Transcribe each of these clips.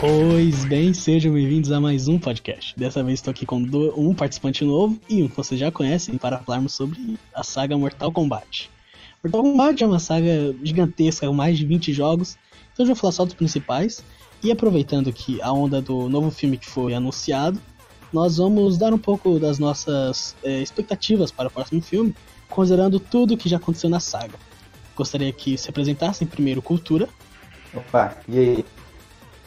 Pois bem, sejam bem-vindos a mais um podcast. Dessa vez estou aqui com um participante novo e um que vocês já conhecem para falarmos sobre a saga Mortal Kombat. Mortal Kombat é uma saga gigantesca com mais de 20 jogos, então eu vou falar só dos principais. E aproveitando que a onda do novo filme que foi anunciado, nós vamos dar um pouco das nossas eh, expectativas para o próximo filme, considerando tudo que já aconteceu na saga. Gostaria que se apresentassem primeiro Cultura, Opa, e aí?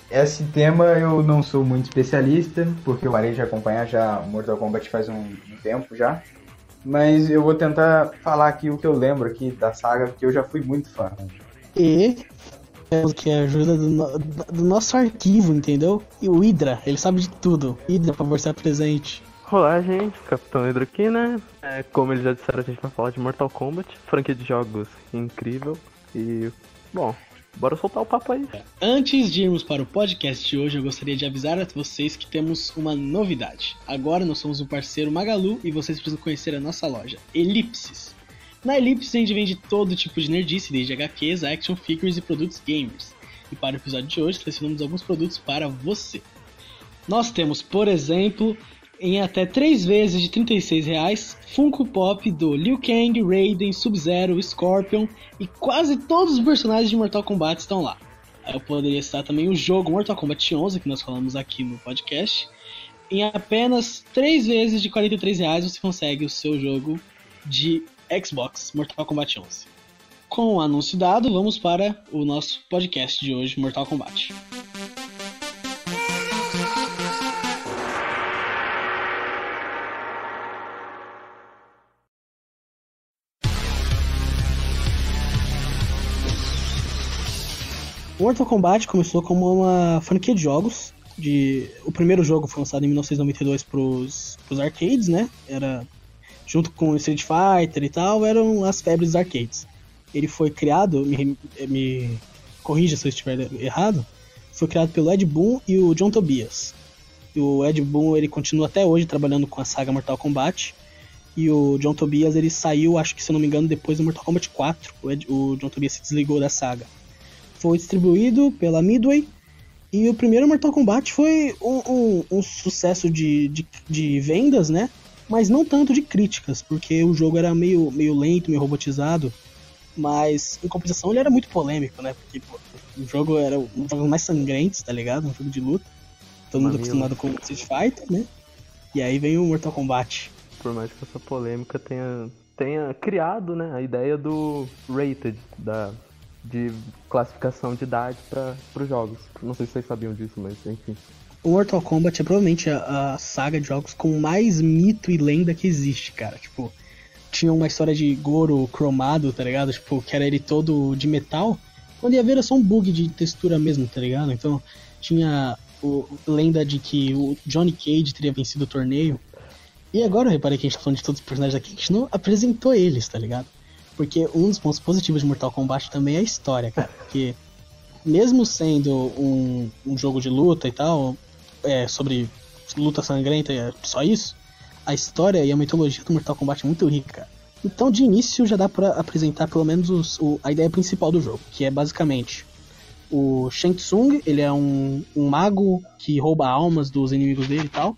Esse tema eu não sou muito especialista, porque eu parei de acompanhar já Mortal Kombat faz um, tempo já. Mas eu vou tentar falar aqui o que eu lembro aqui da saga, porque eu já fui muito fã. E temos que a ajuda do, no- do nosso arquivo, entendeu? E o Hydra, ele sabe de tudo. Hydra, por favor, se apresente. Olá, gente, Capitão Hidro aqui, né? É, como eles já disseram, a gente vai falar de Mortal Kombat, franquia de jogos incrível. E, bom, bora soltar o papo aí. Antes de irmos para o podcast de hoje, eu gostaria de avisar a vocês que temos uma novidade. Agora nós somos o parceiro Magalu e vocês precisam conhecer a nossa loja, Elipses. Na Elipses a gente vende todo tipo de nerdice, desde HQs, action figures e produtos gamers. E para o episódio de hoje, selecionamos alguns produtos para você. Nós temos, por exemplo, em até 3 vezes de 36 reais, Funko Pop do Liu Kang, Raiden, Sub-Zero, Scorpion e quase todos os personagens de Mortal Kombat estão lá. Eu poderia citar também o jogo Mortal Kombat 11, que nós falamos aqui no podcast. Em apenas 3 vezes de 43 reais você consegue o seu jogo de Xbox Mortal Kombat 11. Com o anúncio dado, vamos para o nosso podcast de hoje, Mortal Kombat. Mortal Kombat começou como uma franquia de jogos. De... O primeiro jogo foi lançado em 1992 pros, pros arcades, né? Era junto com Street Fighter e tal, eram as febres dos arcades. Ele foi criado, me, me corrija se eu estiver errado, foi criado pelo Ed Boon e o John Tobias. E o Ed Boon ele continua até hoje trabalhando com a saga Mortal Kombat. E o John Tobias ele saiu, acho que se eu não me engano, depois do Mortal Kombat 4. O, Ed- o John Tobias se desligou da saga foi distribuído pela Midway. E o primeiro Mortal Kombat foi um, um- um sucesso de, de, de vendas, né? Mas não tanto de críticas, porque o jogo era meio, meio lento, meio robotizado. Mas, em compensação, ele era muito polêmico, né? Porque pô, o jogo era um dos jogos mais sangrentos, tá ligado? Um jogo de luta. Todo mundo Mamilo. acostumado com Street Fighter, né? E aí vem o Mortal Kombat. Por mais que essa polêmica tenha, tenha criado, né, a ideia do rated, da, de classificação de idade para os jogos. Não sei se vocês sabiam disso, mas enfim. O Mortal Kombat é provavelmente a, a saga de jogos com mais mito e lenda que existe, cara. Tipo, tinha uma história de Goro cromado, tá ligado? Tipo, que era ele todo de metal. Quando ia ver era só um bug de textura mesmo, tá ligado? Então, tinha o lenda de que o Johnny Cage teria vencido o torneio. E agora eu reparei que a gente tá falando de todos os personagens aqui, a gente não apresentou eles, tá ligado? Porque um dos pontos positivos de Mortal Kombat também é a história, cara. Porque mesmo sendo um, um jogo de luta e tal, é, sobre luta sangrenta, é só isso, a história e a mitologia do Mortal Kombat é muito rica. Então, de início, já dá pra apresentar pelo menos os- o- a ideia principal do jogo, que é basicamente o Shang Tsung, ele é um, um mago que rouba almas dos inimigos dele e tal.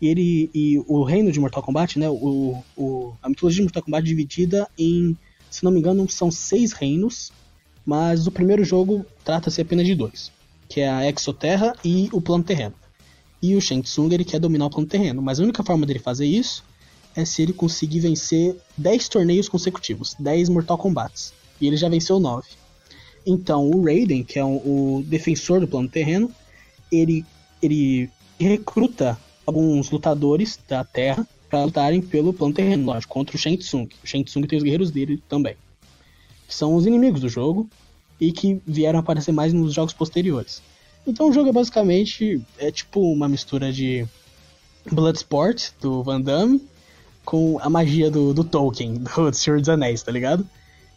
E ele e o reino de Mortal Kombat, né? O, o, a mitologia de Mortal Kombat é dividida em, se não me engano, são seis reinos. Mas o primeiro jogo trata-se apenas de dois, que é a Exoterra e o plano terreno. E o Shang Tsung ele quer dominar o plano terreno, mas a única forma dele fazer isso é se ele conseguir vencer 10 torneios consecutivos, 10 Mortal Kombats. E ele já venceu 9. Então o Raiden, que é o, o defensor do plano terreno, ele, ele recruta alguns lutadores da Terra para lutarem pelo plano terreno, lógico, contra o Shang Tsung. O Shang Tsung tem os guerreiros dele também. Que são os inimigos do jogo e que vieram aparecer mais nos jogos posteriores. Então o jogo é basicamente é tipo uma mistura de Bloodsport do Van Damme com a magia do, do Tolkien, do Senhor dos Anéis, tá ligado?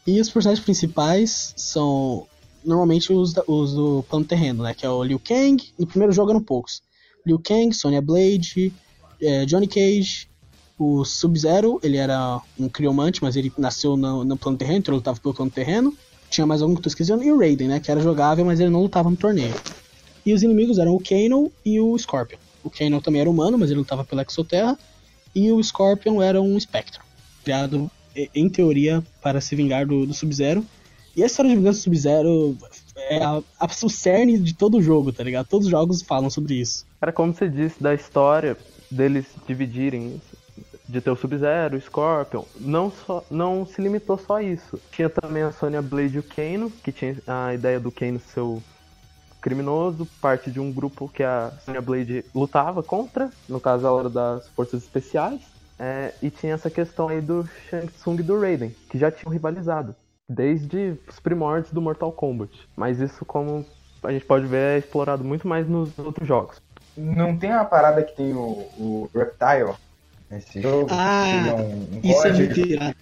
E os personagens principais são normalmente os, os do plano terreno, né? Que é o Liu Kang, no primeiro jogo eram poucos. Liu Kang, Sonya Blade, eh, Johnny Cage O Sub-Zero, ele era um criomante, mas ele nasceu no, no plano terreno, então ele lutava pelo plano terreno. Tinha mais algum que eu tô esquecendo. E o Raiden, né? Que era jogável, mas ele não lutava no torneio. E os inimigos eram o Kano e o Scorpion. O Kano também era humano, mas ele lutava pela Exoterra. E o Scorpion era um Spectre. Criado, em teoria, para se vingar do, do Sub-Zero. E a história de vingança do Sub-Zero é a, a, o cerne de todo jogo, tá ligado? Todos os jogos falam sobre isso. Era como você disse da história deles dividirem de ter o Sub-Zero, Scorpion. Não, só, não se limitou só a isso. Tinha também a Sonya Blade e o Kano, que tinha a ideia do Kano ser o criminoso, parte de um grupo que a Sonya Blade lutava contra, no caso ela era das forças especiais. É, e tinha essa questão aí do Shang Tsung e do Raiden, que já tinham rivalizado desde os primórdios do Mortal Kombat. Mas isso, como a gente pode ver, é explorado muito mais nos outros jogos. Não tem uma parada que tem o, o Reptile nesse jogo? Ah, é um, um Isso é código? muito irado.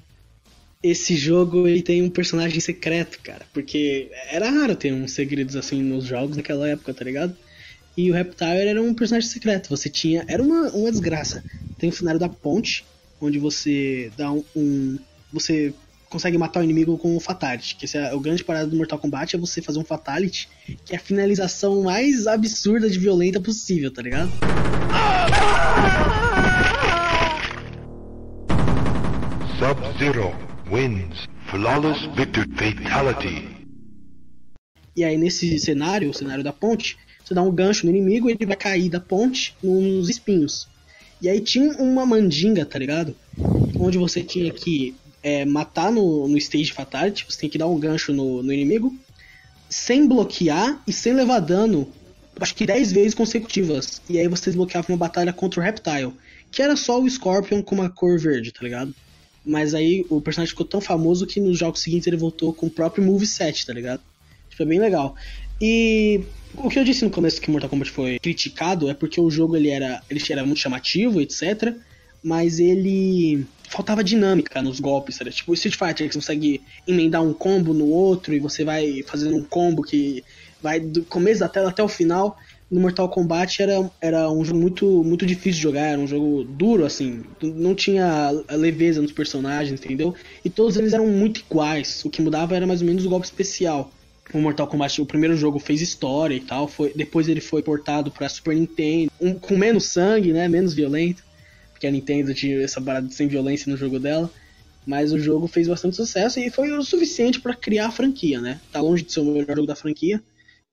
Esse jogo ele tem um personagem secreto, cara. Porque era raro ter uns segredos assim nos jogos naquela época, tá ligado? E o Reptile era um personagem secreto. Você tinha. Era uma, uma desgraça. Tem o cenário da ponte, onde você dá um. um- você consegue matar o inimigo com o Fatality. Que esse é o grande parada do Mortal Kombat é você fazer um Fatality, que é a finalização mais absurda de violenta possível, tá ligado? Sub-Zero wins. Flawless victory. Fatality. E aí nesse cenário, o cenário da ponte, você dá um gancho no inimigo e ele vai cair da ponte nos espinhos. E aí tinha uma mandinga, tá ligado? Onde você tinha que é, matar no, no stage fatality, você tem que dar um gancho no, no inimigo, sem bloquear e sem levar dano, acho que 10 vezes consecutivas. E aí você desbloqueava uma batalha contra o Reptile, que era só o Scorpion com uma cor verde, tá ligado? Mas aí o personagem ficou tão famoso que nos jogos seguintes ele voltou com o próprio moveset, tá ligado? Tipo, é bem legal. E o que eu disse no começo que Mortal Kombat foi criticado é porque o jogo ele era, ele era muito chamativo, etc. Mas ele faltava dinâmica nos golpes, sabe? Tipo Street Fighter, que você consegue emendar um combo no outro e você vai fazendo um combo que vai do começo da tela até o final. No Mortal Kombat era, era um jogo muito, muito difícil de jogar, era um jogo duro, assim. Não tinha leveza nos personagens, entendeu? E todos eles eram muito iguais. O que mudava era mais ou menos o golpe especial o Mortal Kombat, o primeiro jogo fez história e tal, foi, depois ele foi portado pra Super Nintendo, um, com menos sangue, né, menos violento, porque a Nintendo tinha essa parada sem violência no jogo dela, mas o jogo fez bastante sucesso e foi o suficiente pra criar a franquia, né, tá longe de ser o melhor jogo da franquia,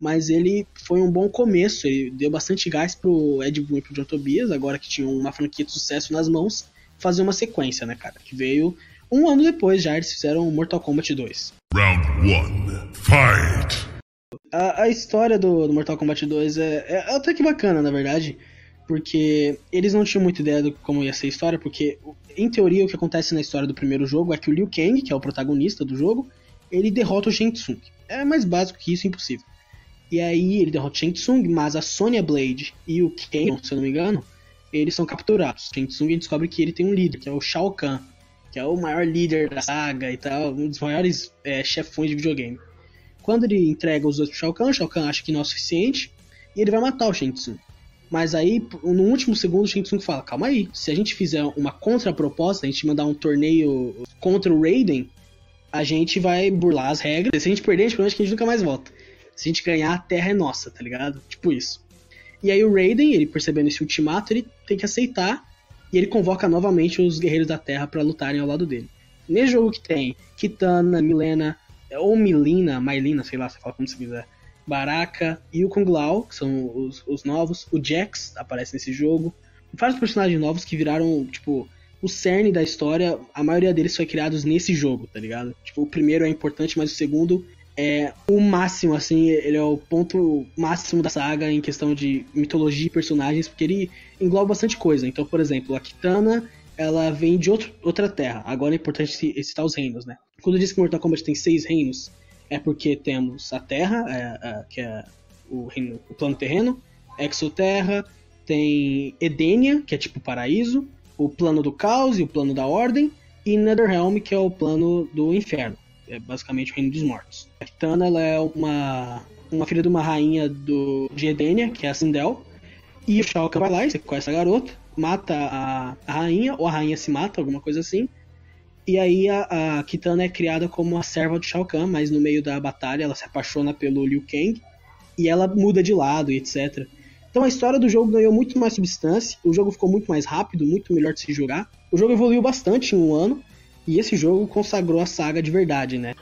mas ele foi um bom começo, ele deu bastante gás pro Ed Boon e pro John Tobias, agora que tinham uma franquia de sucesso nas mãos, fazer uma sequência, né, cara, que veio um ano depois já, eles fizeram Mortal Kombat 2. Round one. Fight. A, a história do, do Mortal Kombat 2 é, é até que bacana, na verdade. Porque eles não tinham muita ideia de como ia ser a história, porque, em teoria, o que acontece na história do primeiro jogo é que o Liu Kang, que é o protagonista do jogo, ele derrota o Shang Tsung. É mais básico que isso, impossível. E aí ele derrota Shang Tsung, mas a Sonya Blade e o Kano, se eu não me engano, eles são capturados. Shang Tsung descobre que ele tem um líder, que é o Shao Kahn, que é o maior líder da saga e tal, um dos maiores é, chefões de videogame. Quando ele entrega os dois pro Shao Kahn, Shao Kahn acha que não é o suficiente e ele vai matar o Shang Tsung. Mas aí, no último segundo, o Shang Tsung fala: Calma aí, se a gente fizer uma contraproposta, a gente mandar um torneio contra o Raiden, a gente vai burlar as regras. Se a gente perder, a gente a gente nunca mais volta. Se a gente ganhar, a terra é nossa, tá ligado? Tipo isso. E aí o Raiden, ele percebendo esse ultimato, ele tem que aceitar e ele convoca novamente os guerreiros da Terra para lutarem ao lado dele. Nesse jogo que tem Kitana, Milena, ou Milina, Mailina, sei lá, você fala como você quiser, Baraka e o Kung Lao, que são os, os novos, o Jax aparece nesse jogo, vários personagens novos que viraram, tipo, o cerne da história, a maioria deles foi criados nesse jogo, tá ligado? Tipo, o primeiro é importante, mas o segundo é o máximo, assim, ele é o ponto máximo da saga em questão de mitologia e personagens, porque ele engloba bastante coisa. Então, por exemplo, a Kitana, ela vem de outro, outra terra. Agora é importante citar os reinos, né? Quando disse que Mortal Kombat tem seis reinos, é porque temos a Terra, é, é, que é o, reino, o plano terreno, Exoterra, tem Edenia, que é tipo paraíso, o plano do caos e o plano da ordem, e Netherrealm, que é o plano do inferno. É basicamente o reino dos mortos. A Kitana ela é uma, uma filha de uma rainha do, de Edenia, que é a Sindel. E o Shao Kahn vai lá e sequestra a garota. mata a, a rainha, ou a rainha se mata, alguma coisa assim. E aí a, a Kitana é criada como a serva do Shao Kahn, mas no meio da batalha ela se apaixona pelo Liu Kang e ela muda de lado etc. Então a história do jogo ganhou muito mais substância, o jogo ficou muito mais rápido, muito melhor de se jogar. O jogo evoluiu bastante em um ano e esse jogo consagrou a saga de verdade, né?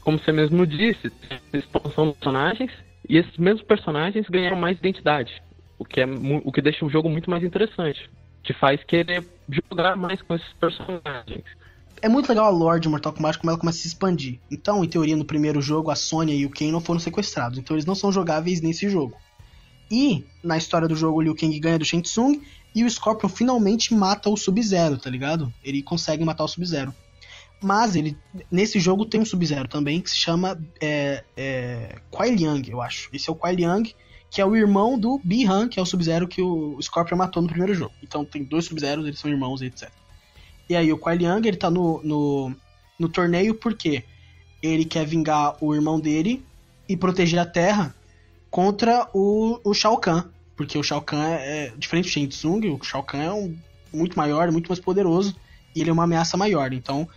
Como você mesmo disse, expansão de personagens e esses mesmos personagens ganharam mais identidade, o que é o que deixa o jogo muito mais interessante, te faz querer jogar mais com esses personagens é muito legal a lore de Mortal Kombat como ela começa a se expandir. Então, em teoria, no primeiro jogo, a Sonya e o Kano foram sequestrados. Então, eles não são jogáveis nesse jogo. E, na história do jogo, o Liu Kang ganha do Shang Tsung e o Scorpion finalmente mata o Sub-Zero, tá ligado? Ele consegue matar o Sub-Zero. Mas ele nesse jogo tem um Sub-Zero também que se chama é, é, Kuai Liang, eu acho. Esse é o Kuai Liang, que é o irmão do Bi-Han, que é o Sub-Zero que o Scorpion matou no primeiro jogo. Então tem dois Sub-Zeros, eles são irmãos, etc. E aí o Kuai Liang, ele tá no, no, no torneio porque ele quer vingar o irmão dele e proteger a Terra contra o, o Shao Kahn. Porque o Shao Kahn é, é diferente do Shang Tsung, o Shao Kahn é um, muito maior, muito mais poderoso, e ele é uma ameaça maior. Então,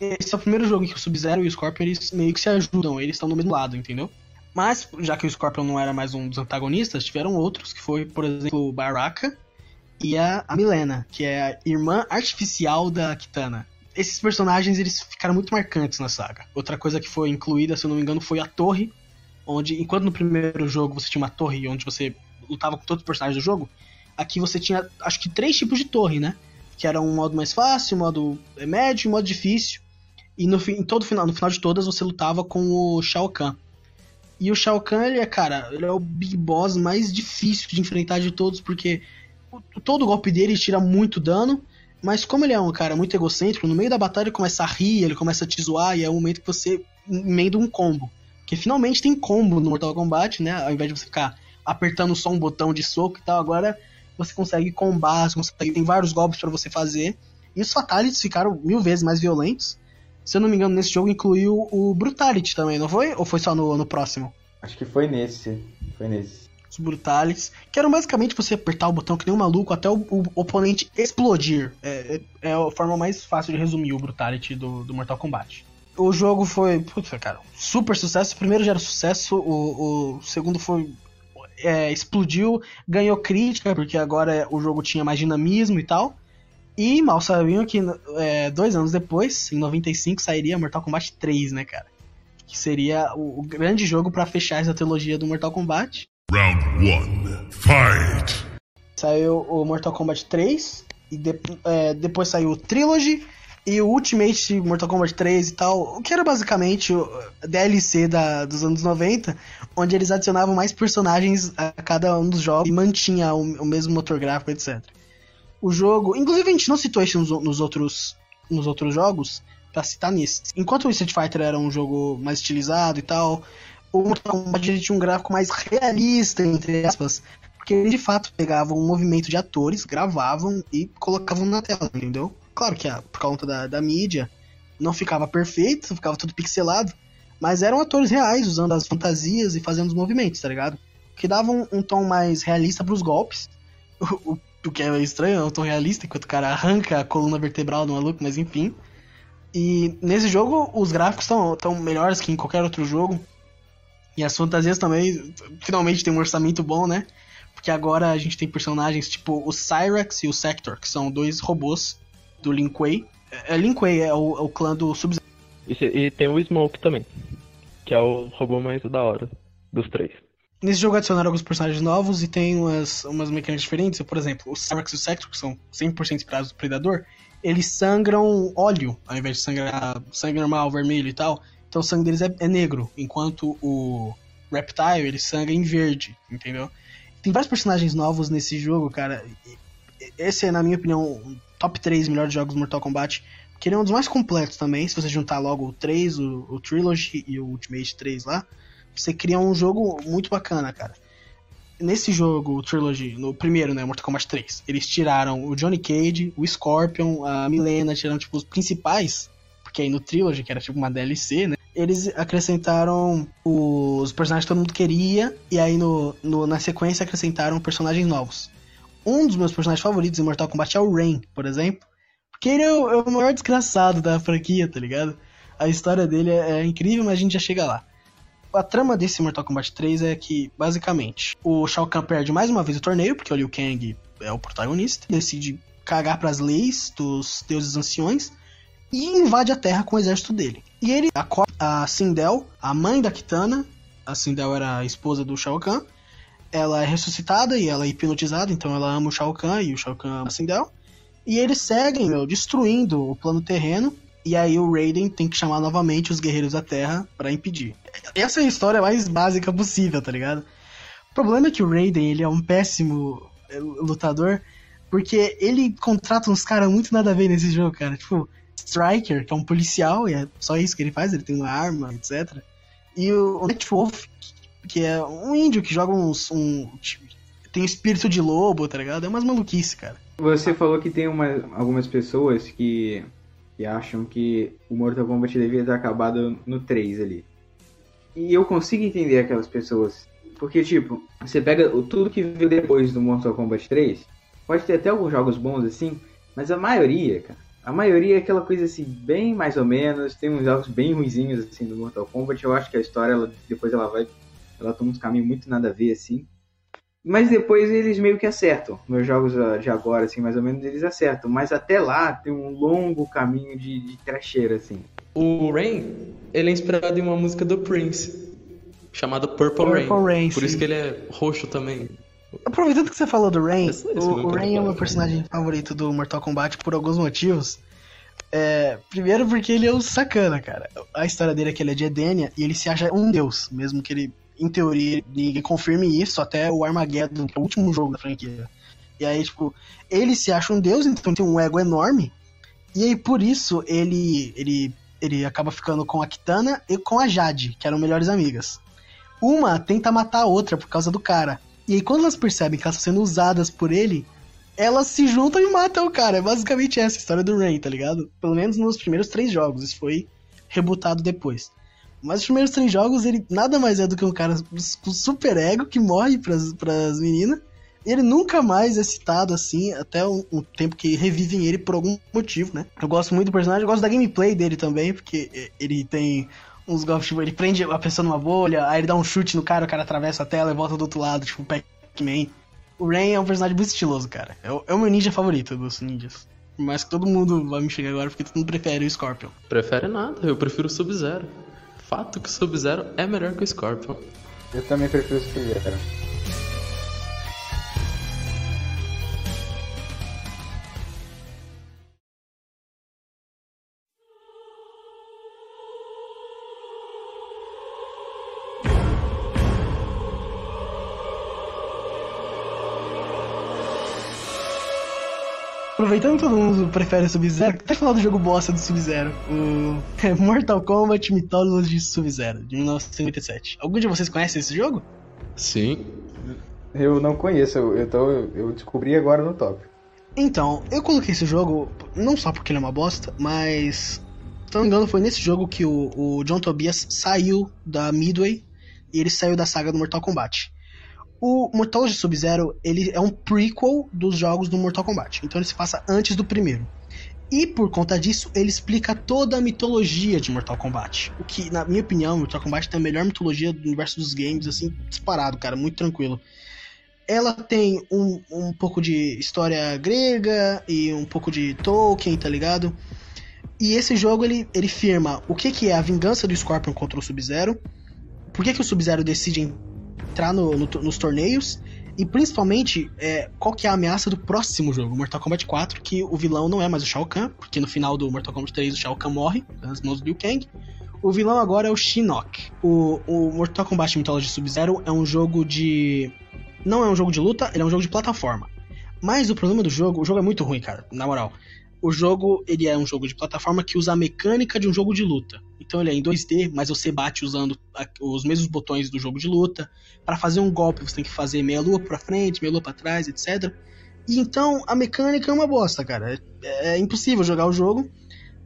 esse é o primeiro jogo em que o Sub-Zero e o Scorpion eles meio que se ajudam, eles estão no mesmo lado, entendeu? Mas, já que o Scorpion não era mais um dos antagonistas, tiveram outros, que foi, por exemplo, o Baraka, e a, a Milena, que é a irmã artificial da Kitana. Esses personagens eles ficaram muito marcantes na saga. Outra coisa que foi incluída, se eu não me engano, foi a torre, onde enquanto no primeiro jogo você tinha uma torre onde você lutava com todos os personagens do jogo, aqui você tinha acho que três tipos de torre, né? Que era um modo mais fácil, um modo médio e um modo difícil. E no, em todo final, no final de todas você lutava com o Shao Kahn. E o Shao Kahn, ele é, cara, ele é o Big Boss mais difícil de enfrentar de todos, porque todo golpe dele tira muito dano, mas como ele é um cara muito egocêntrico, no meio da batalha ele começa a rir, ele começa a te zoar, e é o momento que você emenda um combo. Que finalmente tem combo no Mortal Kombat, né? Ao invés de você ficar apertando só um botão de soco e tal, agora você consegue combar, você consegue, tem vários golpes para você fazer. E os Fatalities ficaram mil vezes mais violentos. Se eu não me engano, nesse jogo incluiu o Brutality também, não foi? Ou foi só no, no próximo? Acho que foi nesse. Foi nesse os brutales, que eram basicamente você apertar o botão que nem um maluco até o, o oponente explodir. É, é, é, a forma mais fácil de resumir o Brutality do, do Mortal Kombat. O jogo foi, putz, cara, super sucesso. O primeiro já era sucesso, o, o segundo foi. É, explodiu, ganhou crítica, porque agora o jogo tinha mais dinamismo e tal. E mal sabiam que é, dois anos depois, em 95, sairia Mortal Kombat 3, né, cara? Que seria o, o grande jogo para fechar essa trilogia do Mortal Kombat. Round 1. Fight! Saiu o Mortal Kombat 3, e de, é, depois saiu o Trilogy e o Ultimate Mortal Kombat 3 e tal, o que era basicamente o DLC da, dos anos 90, onde eles adicionavam mais personagens a cada um dos jogos e mantinha o, o mesmo motor gráfico, etc. O jogo, inclusive a gente não citou isso nos, nos outros, nos outros jogos, pra citar nesse. Enquanto o Street Fighter era um jogo mais estilizado e tal, o Mortal Kombat tinha um gráfico mais realista, entre aspas, porque eles de fato pegavam um movimento de atores, gravavam e colocavam na tela, entendeu? Claro que por conta da, da mídia não ficava perfeito, ficava tudo pixelado, mas eram atores reais usando as fantasias e fazendo os movimentos, tá ligado? Que davam um, tom mais realista para os golpes. O, o, que é estranho, é um tom realista, enquanto o cara arranca a coluna vertebral do maluco, mas enfim. E nesse jogo os gráficos estão melhores que em qualquer outro jogo. E as fantasias também, finalmente tem um orçamento bom, né? Porque agora a gente tem personagens tipo o Cyrax e o Sector, que são dois robôs do Lin Kuei. É, Lin Kuei é o, é o clã do sub e, e tem o Smoke também, que é o robô mais da hora dos três. Nesse jogo adicionaram alguns personagens novos e tem umas, umas mecânicas diferentes. Por exemplo, o Cyrax e o Sector, que são 100% inspirados do Predador, eles sangram óleo, ao invés de sangrar sangue normal, vermelho e tal. Então o sangue deles é, é negro, enquanto o Reptile ele sangra em verde, entendeu? Tem vários personagens novos nesse jogo, cara. Esse é, na minha opinião, um top 3 melhores jogos do Mortal Kombat. Que ele é um dos mais completos também. Se você juntar logo o 3, o, o Trilogy e o Ultimate 3 lá, você cria um jogo muito bacana, cara. Nesse jogo, Trilogy, no primeiro, né, Mortal Kombat 3, eles tiraram o Johnny Cage, o Scorpion, a Milena, tiraram, tipo, os principais porque aí no Trilogy, que era tipo uma DLC, né? Eles acrescentaram os personagens que todo mundo queria, e aí no, no na sequência acrescentaram personagens novos. Um dos meus personagens favoritos em Mortal Kombat é o Rain, por exemplo. Porque ele é o, é o maior desgraçado da franquia, tá ligado? A história dele é, é incrível, mas a gente já chega lá. A trama desse Mortal Kombat 3 é que, basicamente, o Shao Kahn perde mais uma vez o torneio, porque o Liu Kang é o protagonista, decide cagar pras leis dos deuses anciões e invade a Terra com o exército dele. E ele acorda a Sindel, a mãe da Kitana, a Sindel era a esposa do Shao Kahn, ela é ressuscitada e ela é hipnotizada, então ela ama o Shao Kahn e o Shao Kahn ama a Sindel. E eles seguem, meu, destruindo o plano terreno. E aí o Raiden tem que chamar novamente os Guerreiros da Terra para impedir. Essa é a história mais básica possível, tá ligado? O problema é que o Raiden, ele é um péssimo eh, lutador, porque ele contrata uns caras muito nada a ver nesse jogo, cara. Tipo, Striker, que é um policial, e é só isso que ele faz, ele tem uma arma, etc. E o Nightwolf, que é um índio que joga uns. Um, tem espírito de lobo, tá ligado? É umas maluquice, cara. Você falou que tem uma, algumas pessoas que, que acham que o Mortal Kombat devia ter acabado no 3 ali. E eu consigo entender aquelas pessoas. Porque, tipo, você pega tudo que veio depois do Mortal Kombat 3, pode ter até alguns jogos bons assim, mas a maioria, cara, a maioria é aquela coisa assim, bem mais ou menos, tem uns jogos bem ruizinhos assim do Mortal Kombat, eu acho que a história, ela, depois ela vai, ela toma uns caminhos muito nada a ver assim. Mas depois eles meio que acertam. Meus jogos de agora, assim, mais ou menos, eles acertam. Mas até lá tem um longo caminho de, de trecheira, assim. O Rain, ele é inspirado em uma música do Prince, chamada Purple, Purple Rain. Rain, Por sim. isso que ele é roxo também. Aproveitando que você falou do Rain, Esse- esse o, o Rain é o meu personagem favorito do Mortal Kombat por alguns motivos. É, primeiro porque ele é o sacana, cara. A história dele é que ele é de Edenia e ele se acha um deus, mesmo que ele, em teoria, ninguém confirme isso até o Armageddon, que é o último jogo da franquia. E aí, tipo, ele se acha um deus, então tem um ego enorme. E aí, por isso, ele, ele, ele acaba ficando com a Kitana e com a Jade, que eram melhores amigas. Uma tenta matar a outra por causa do cara. E aí, quando elas percebem que elas estão sendo usadas por ele, elas se juntam e matam o cara. É basicamente essa a história do Rain, tá ligado? Pelo menos nos primeiros três jogos. Isso foi rebutado depois. Mas os primeiros três jogos, ele nada mais é do que um cara com super ego que morre pras, pras meninas. Ele nunca mais é citado assim, até um, um tempo que revivem ele por algum motivo, né? Eu gosto muito do personagem, eu gosto da gameplay dele também, porque eh, ele tem uns golpes, tipo, ele prende a pessoa numa bolha, aí ele dá um chute no cara, o cara atravessa a tela e volta do outro lado, tipo, Pac-Man. O Rain é um personagem muito estiloso, cara. É o, é o meu ninja favorito dos ninjas. Mais que todo mundo vai me chegar agora, porque todo mundo prefere o Scorpion. Prefere nada, eu prefiro o Sub-Zero. Fato que o Sub-Zero é melhor que o Scorpion. Eu também prefiro o Sub-Zero. Aproveitando que todo mundo prefere o Sub-Zero, até falar do jogo bosta do Sub-Zero. O é Mortal Kombat Mythology Sub-Zero, de 1957. Algum de vocês conhece esse jogo? Sim. Eu não conheço, eu, eu, tô, eu descobri agora no top. Então, eu coloquei esse jogo não só porque ele é uma bosta, mas. Se não me engano, foi nesse jogo que o, o John Tobias saiu da Midway e ele saiu da saga do Mortal Kombat. O Mortal Sub-Zero, ele é um prequel dos jogos do Mortal Kombat. Então ele se passa antes do primeiro. E por conta disso, ele explica toda a mitologia de Mortal Kombat. O que, na minha opinião, Mortal Kombat tem a melhor mitologia do universo dos games, assim, disparado, cara, muito tranquilo. Ela tem um, um pouco de história grega e um pouco de Tolkien, tá ligado? E esse jogo ele, ele firma o que, que é a vingança do Scorpion contra o Sub-Zero, por que, que o Sub-Zero decide entrar no, no- nos torneios e principalmente é, qual que é a ameaça do próximo jogo, Mortal Kombat 4, que o vilão não é mais o Shao Kahn, porque no final do Mortal Kombat 3 o Shao Kahn morre nas mãos do Liu Kang. O vilão agora é o Shinnok. O, o Mortal Kombat Mythology Sub-Zero é um jogo de não é um jogo de luta, ele é um jogo de plataforma. Mas o problema do jogo, o jogo é muito ruim, cara, na moral. O jogo, ele é um jogo de plataforma que usa a mecânica de um jogo de luta. Então ele é em 2D, mas você bate usando os mesmos botões do jogo de luta. Para fazer um golpe, você tem que fazer meia lua pra frente, meia lua pra trás, etc. E então a mecânica é uma bosta, cara. É, é impossível jogar o jogo.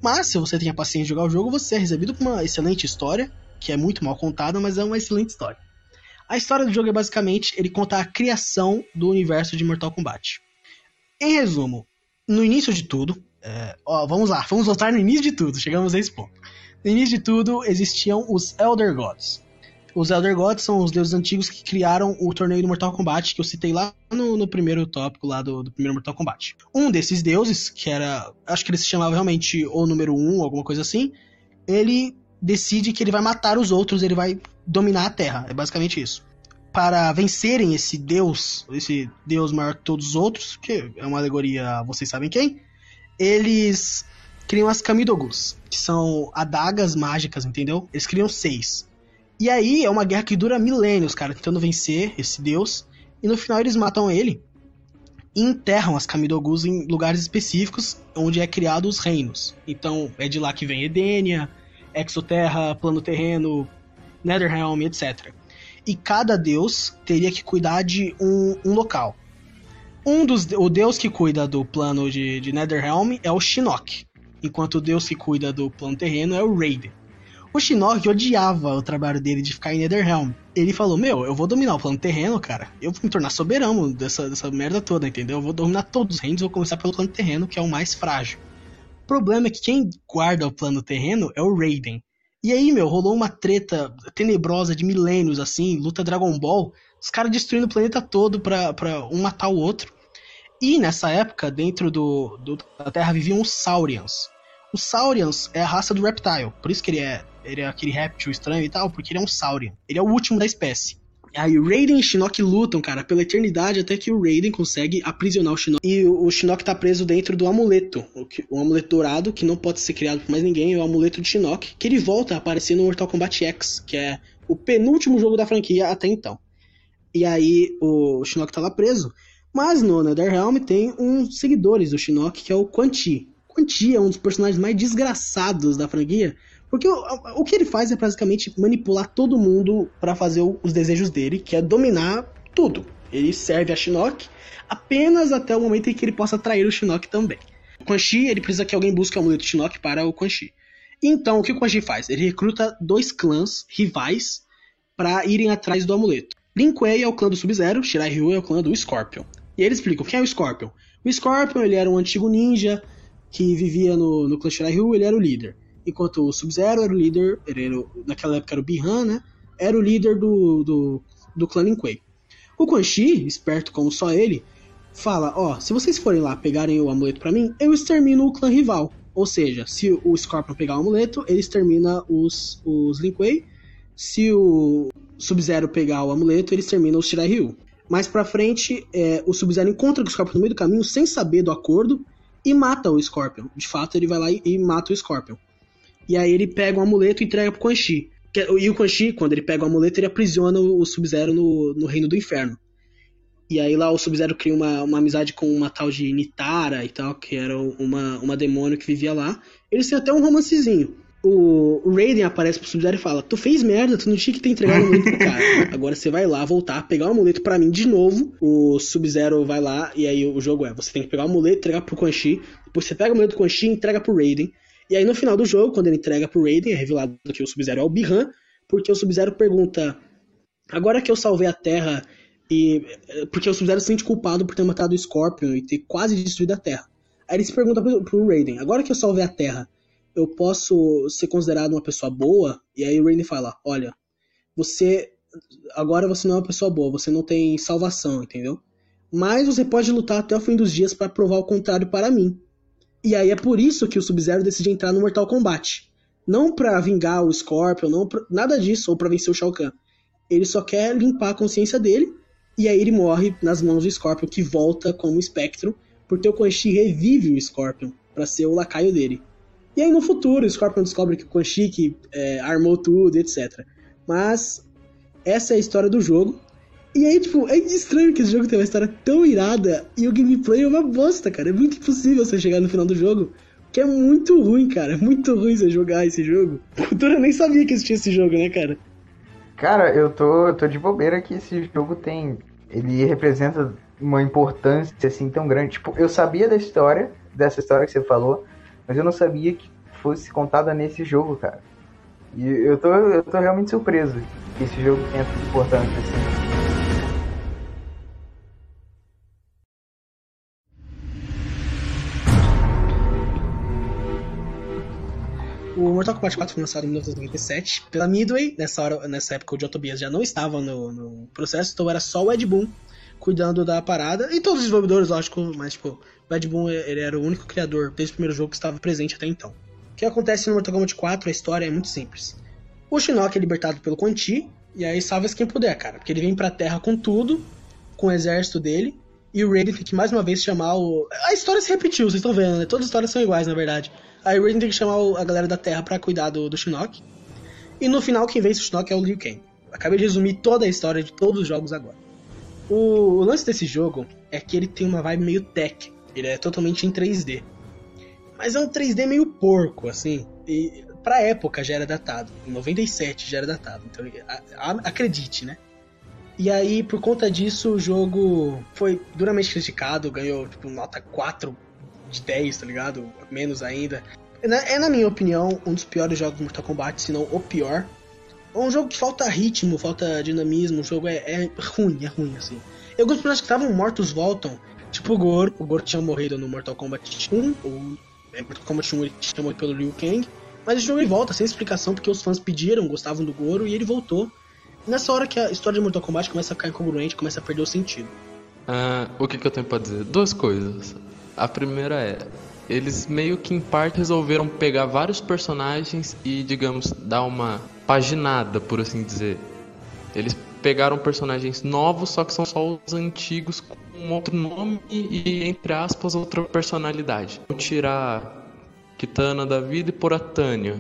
Mas se você tem a paciência de jogar o jogo, você é recebido com uma excelente história, que é muito mal contada, mas é uma excelente história. A história do jogo é basicamente ele conta a criação do universo de Mortal Kombat. Em resumo, no início de tudo, é, ó, vamos lá, vamos voltar no início de tudo, chegamos a esse ponto. No início de tudo existiam os Elder Gods. Os Elder Gods são os deuses antigos que criaram o torneio do Mortal Kombat, que eu citei lá no, no primeiro tópico lá do, do, primeiro Mortal Kombat. Um desses deuses, que era. Acho que ele se chamava realmente o número 1, um, alguma coisa assim, ele decide que ele vai matar os outros, ele vai dominar a Terra. É basicamente isso. Para vencerem esse deus, esse deus maior que todos os outros, que é uma alegoria, vocês sabem quem, eles criam as Kamidogus, que são adagas mágicas, entendeu? Eles criam seis. E aí é uma guerra que dura milênios, cara, tentando vencer esse deus. E no final eles matam ele e enterram as Kamidogus em lugares específicos onde é criado os reinos. Então é de lá que vem Edenia, Exoterra, Plano Terreno, Netherrealm, etc. E cada deus teria que cuidar de um, um local. Um dos o deus que cuida do plano de, de Netherrealm é o Shinnok, enquanto deus que cuida do plano terreno é o Raiden. O Shinnok odiava o trabalho dele de ficar em Netherrealm. Ele falou: Meu, eu vou dominar o plano terreno, cara. Eu vou me tornar soberano dessa, dessa merda toda, entendeu? Eu vou dominar todos os reinos, vou começar pelo plano terreno, que é o mais frágil. O problema é que quem guarda o plano terreno é o Raiden. E aí, meu, rolou uma treta tenebrosa de milênios, assim, luta Dragon Ball, os caras destruindo o planeta todo pra, pra um matar o outro. E nessa época, dentro do, do da Terra viviam os Saurians. Os Saurians é a raça do Reptile, por isso que ele é ele é aquele réptil estranho e tal, porque ele é um Saurian. Ele é o último da espécie. Aí o Raiden e Shinnok lutam, cara, pela eternidade até que o Raiden consegue aprisionar o Shinnok. E o Shinnok tá preso dentro do amuleto. O, o amuleto dourado, que não pode ser criado por mais ninguém, é o amuleto de Shinnok, que ele volta a aparecer no Mortal Kombat X, que é o penúltimo jogo da franquia até então. E aí o Shinnok tá lá preso. Mas no Netherrealm tem uns seguidores do Shinnok, que é o Quan Chi. Quan Chi é um dos personagens mais desgraçados da franquia, porque o, o que ele faz é basicamente manipular todo mundo para fazer os desejos dele, que é dominar tudo. Ele serve a Shinnok apenas até o momento em que ele possa trair o Shinnok também. O Quan Chi, ele precisa que alguém busque o amuleto Shinnok para o Quan Chi. Então, o que o Quan Chi faz? Ele recruta dois clãs rivais para irem atrás do amuleto. Lin Kuei é o clã do Sub-Zero, Shirai Ryu é o clã do Scorpion. E ele explica quem é o Scorpion. O Scorpion ele era um antigo ninja que vivia no, no Shirai Ryu, ele era o líder enquanto o Sub-Zero era o líder, ele era, naquela época era o Bihan, né? Era o líder do, do, do clã Lin Kuei. O Quan Chi, esperto como só ele, fala: Ó, oh, se vocês forem lá pegarem o amuleto para mim, eu extermino o clã rival. Ou seja, se o Scorpion pegar o amuleto, ele extermina os, os Lin Kuei. Se o Sub-Zero pegar o amuleto, ele extermina os Shirai Ryu. Mais pra frente, é, o Sub-Zero encontra o Scorpion no meio do caminho, sem saber do acordo, e mata o Scorpion. De fato, ele vai lá e, e mata o Scorpion. E aí ele pega o um amuleto e entrega pro Quan Chi. E o Quan Chi, quando ele pega o amuleto, ele aprisiona o Sub-Zero no, no Reino do Inferno. E aí lá o Sub-Zero cria uma, uma amizade com uma tal de Nitara e tal, que era uma, uma demônio que vivia lá. Eles têm até um romancezinho. O, Raiden aparece pro Sub-Zero e fala: Tu fez merda, tu não tinha que ter entregado o amuleto pro cara. Agora você vai lá, voltar, pegar o amuleto para mim de novo. O Sub-Zero vai lá, e aí o jogo é: você tem que pegar o amuleto, entregar pro Quan Chi. Depois você pega o amuleto do Quan Chi e entrega pro Raiden. E aí no final do jogo, quando ele entrega pro Raiden, é revelado que o Sub-Zero é o Bihan, porque o Sub-Zero pergunta: agora que eu salvei a Terra e porque o Sub-Zero se sente culpado por ter matado o Scorpion e ter quase destruído a Terra. Aí ele se pergunta pro, pro Raiden: agora que eu salvei a Terra, eu posso ser considerado uma pessoa boa? E aí o Raiden fala: olha, você agora você não é uma pessoa boa, você não tem salvação, entendeu? Mas você pode lutar até o fim dos dias para provar o contrário para mim. E aí é por isso que o Sub-Zero decide entrar no Mortal Kombat. Não pra vingar o Scorpion, não pra, nada disso, ou pra vencer o Shao Kahn. Ele só quer limpar a consciência dele, e aí ele morre nas mãos do Scorpion, que volta como espectro, porque o Quan Chi revive o Scorpion para ser o lacaio dele. E aí no futuro o Scorpion descobre que o que, é, armou tudo, etc. Mas essa é a história do jogo. E aí, tipo, é estranho que esse jogo tenha uma história tão irada e o gameplay é uma bosta, cara. É muito impossível você chegar no final do jogo. Que é muito ruim, cara. É muito ruim você jogar esse jogo. Cultura nem sabia que existia esse jogo, né, cara? Cara, eu tô, eu tô de bobeira que esse jogo tem. Ele representa uma importância assim tão grande. Tipo, eu sabia da história, dessa história que você falou, mas eu não sabia que fosse contada nesse jogo, cara. E eu tô, eu tô realmente surpreso que esse jogo tenha sido importante assim. O Mortal Kombat 4 foi lançado em 1997 pela Midway. Nessa, hora, nessa época, o John Tobias já não estava no, no processo, então era só o Ed Boon cuidando da parada. E todos os desenvolvedores, lógico, mas tipo, o Ed Boon ele era o único criador desde o primeiro jogo que estava presente até então. O que acontece no Mortal Kombat 4, a história é muito simples. O Shinnok é libertado pelo Quan Chi, e aí salva-se quem puder, cara. Porque ele vem pra Terra com tudo, com o exército dele, e o Raiden tem que mais uma vez chamar o. A história se repetiu, vocês estão vendo, né? Todas as histórias são iguais, na verdade. Aí o Raiden tem que chamar a galera da Terra para cuidar do, do Shinnok. E no final, quem vence o Shinnok é o Liu Kang. Acabei de resumir toda a história de todos os jogos agora. O, o lance desse jogo é que ele tem uma vibe meio tech. Ele é totalmente em 3D. Mas é um 3D meio porco, assim. E pra época já era datado. Em 97 já era datado. Então a, a, acredite, né? E aí, por conta disso, o jogo foi duramente criticado, ganhou tipo, nota 4 de 10, tá ligado? Menos ainda. É, na minha opinião, um dos piores jogos do Mortal Kombat, se não o pior. É um jogo que falta ritmo, falta dinamismo, o jogo é, é ruim, é ruim, assim. E alguns personagens que estavam mortos voltam, tipo o Goro. O Goro tinha morrido no Mortal Kombat 1, ou é, Mortal Kombat 1 ele tinha morrido pelo Liu Kang. Mas o jogo ele volta sem explicação, porque os fãs pediram, gostavam do Goro, e ele voltou. Nessa hora que a história de Mortal Kombat começa a ficar incongruente, começa a perder o sentido. Ah, o que, que eu tenho pra dizer? Duas coisas. A primeira é, eles meio que em parte resolveram pegar vários personagens e, digamos, dar uma paginada, por assim dizer. Eles pegaram personagens novos, só que são só os antigos com outro nome e, entre aspas, outra personalidade. Vou tirar Kitana da vida e pôr a Tânia.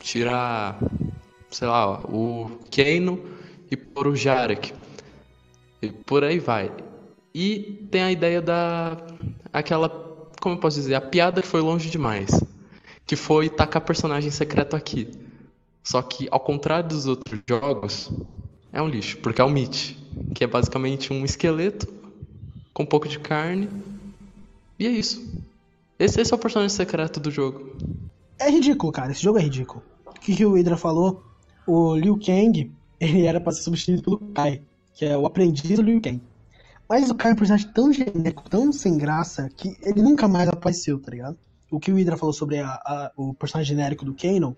Tirar, sei lá, o Keino e pôr o Jarek. E por aí vai. E tem a ideia da aquela, como eu posso dizer, a piada que foi longe demais, que foi tacar personagem secreto aqui. Só que ao contrário dos outros jogos, é um lixo, porque é o Meat, que é basicamente um esqueleto com um pouco de carne. E é isso. Esse, esse é o personagem secreto do jogo. É ridículo, cara. Esse jogo é ridículo. O que, o Hydra falou? O Liu Kang, ele era pra ser substituído pelo Kai, que é o aprendiz do Liu Kang. Mas o cara é um personagem tão genérico, tão sem graça, que ele nunca mais apareceu, tá ligado? O que o Hydra falou sobre a, a, o personagem genérico do Kanon,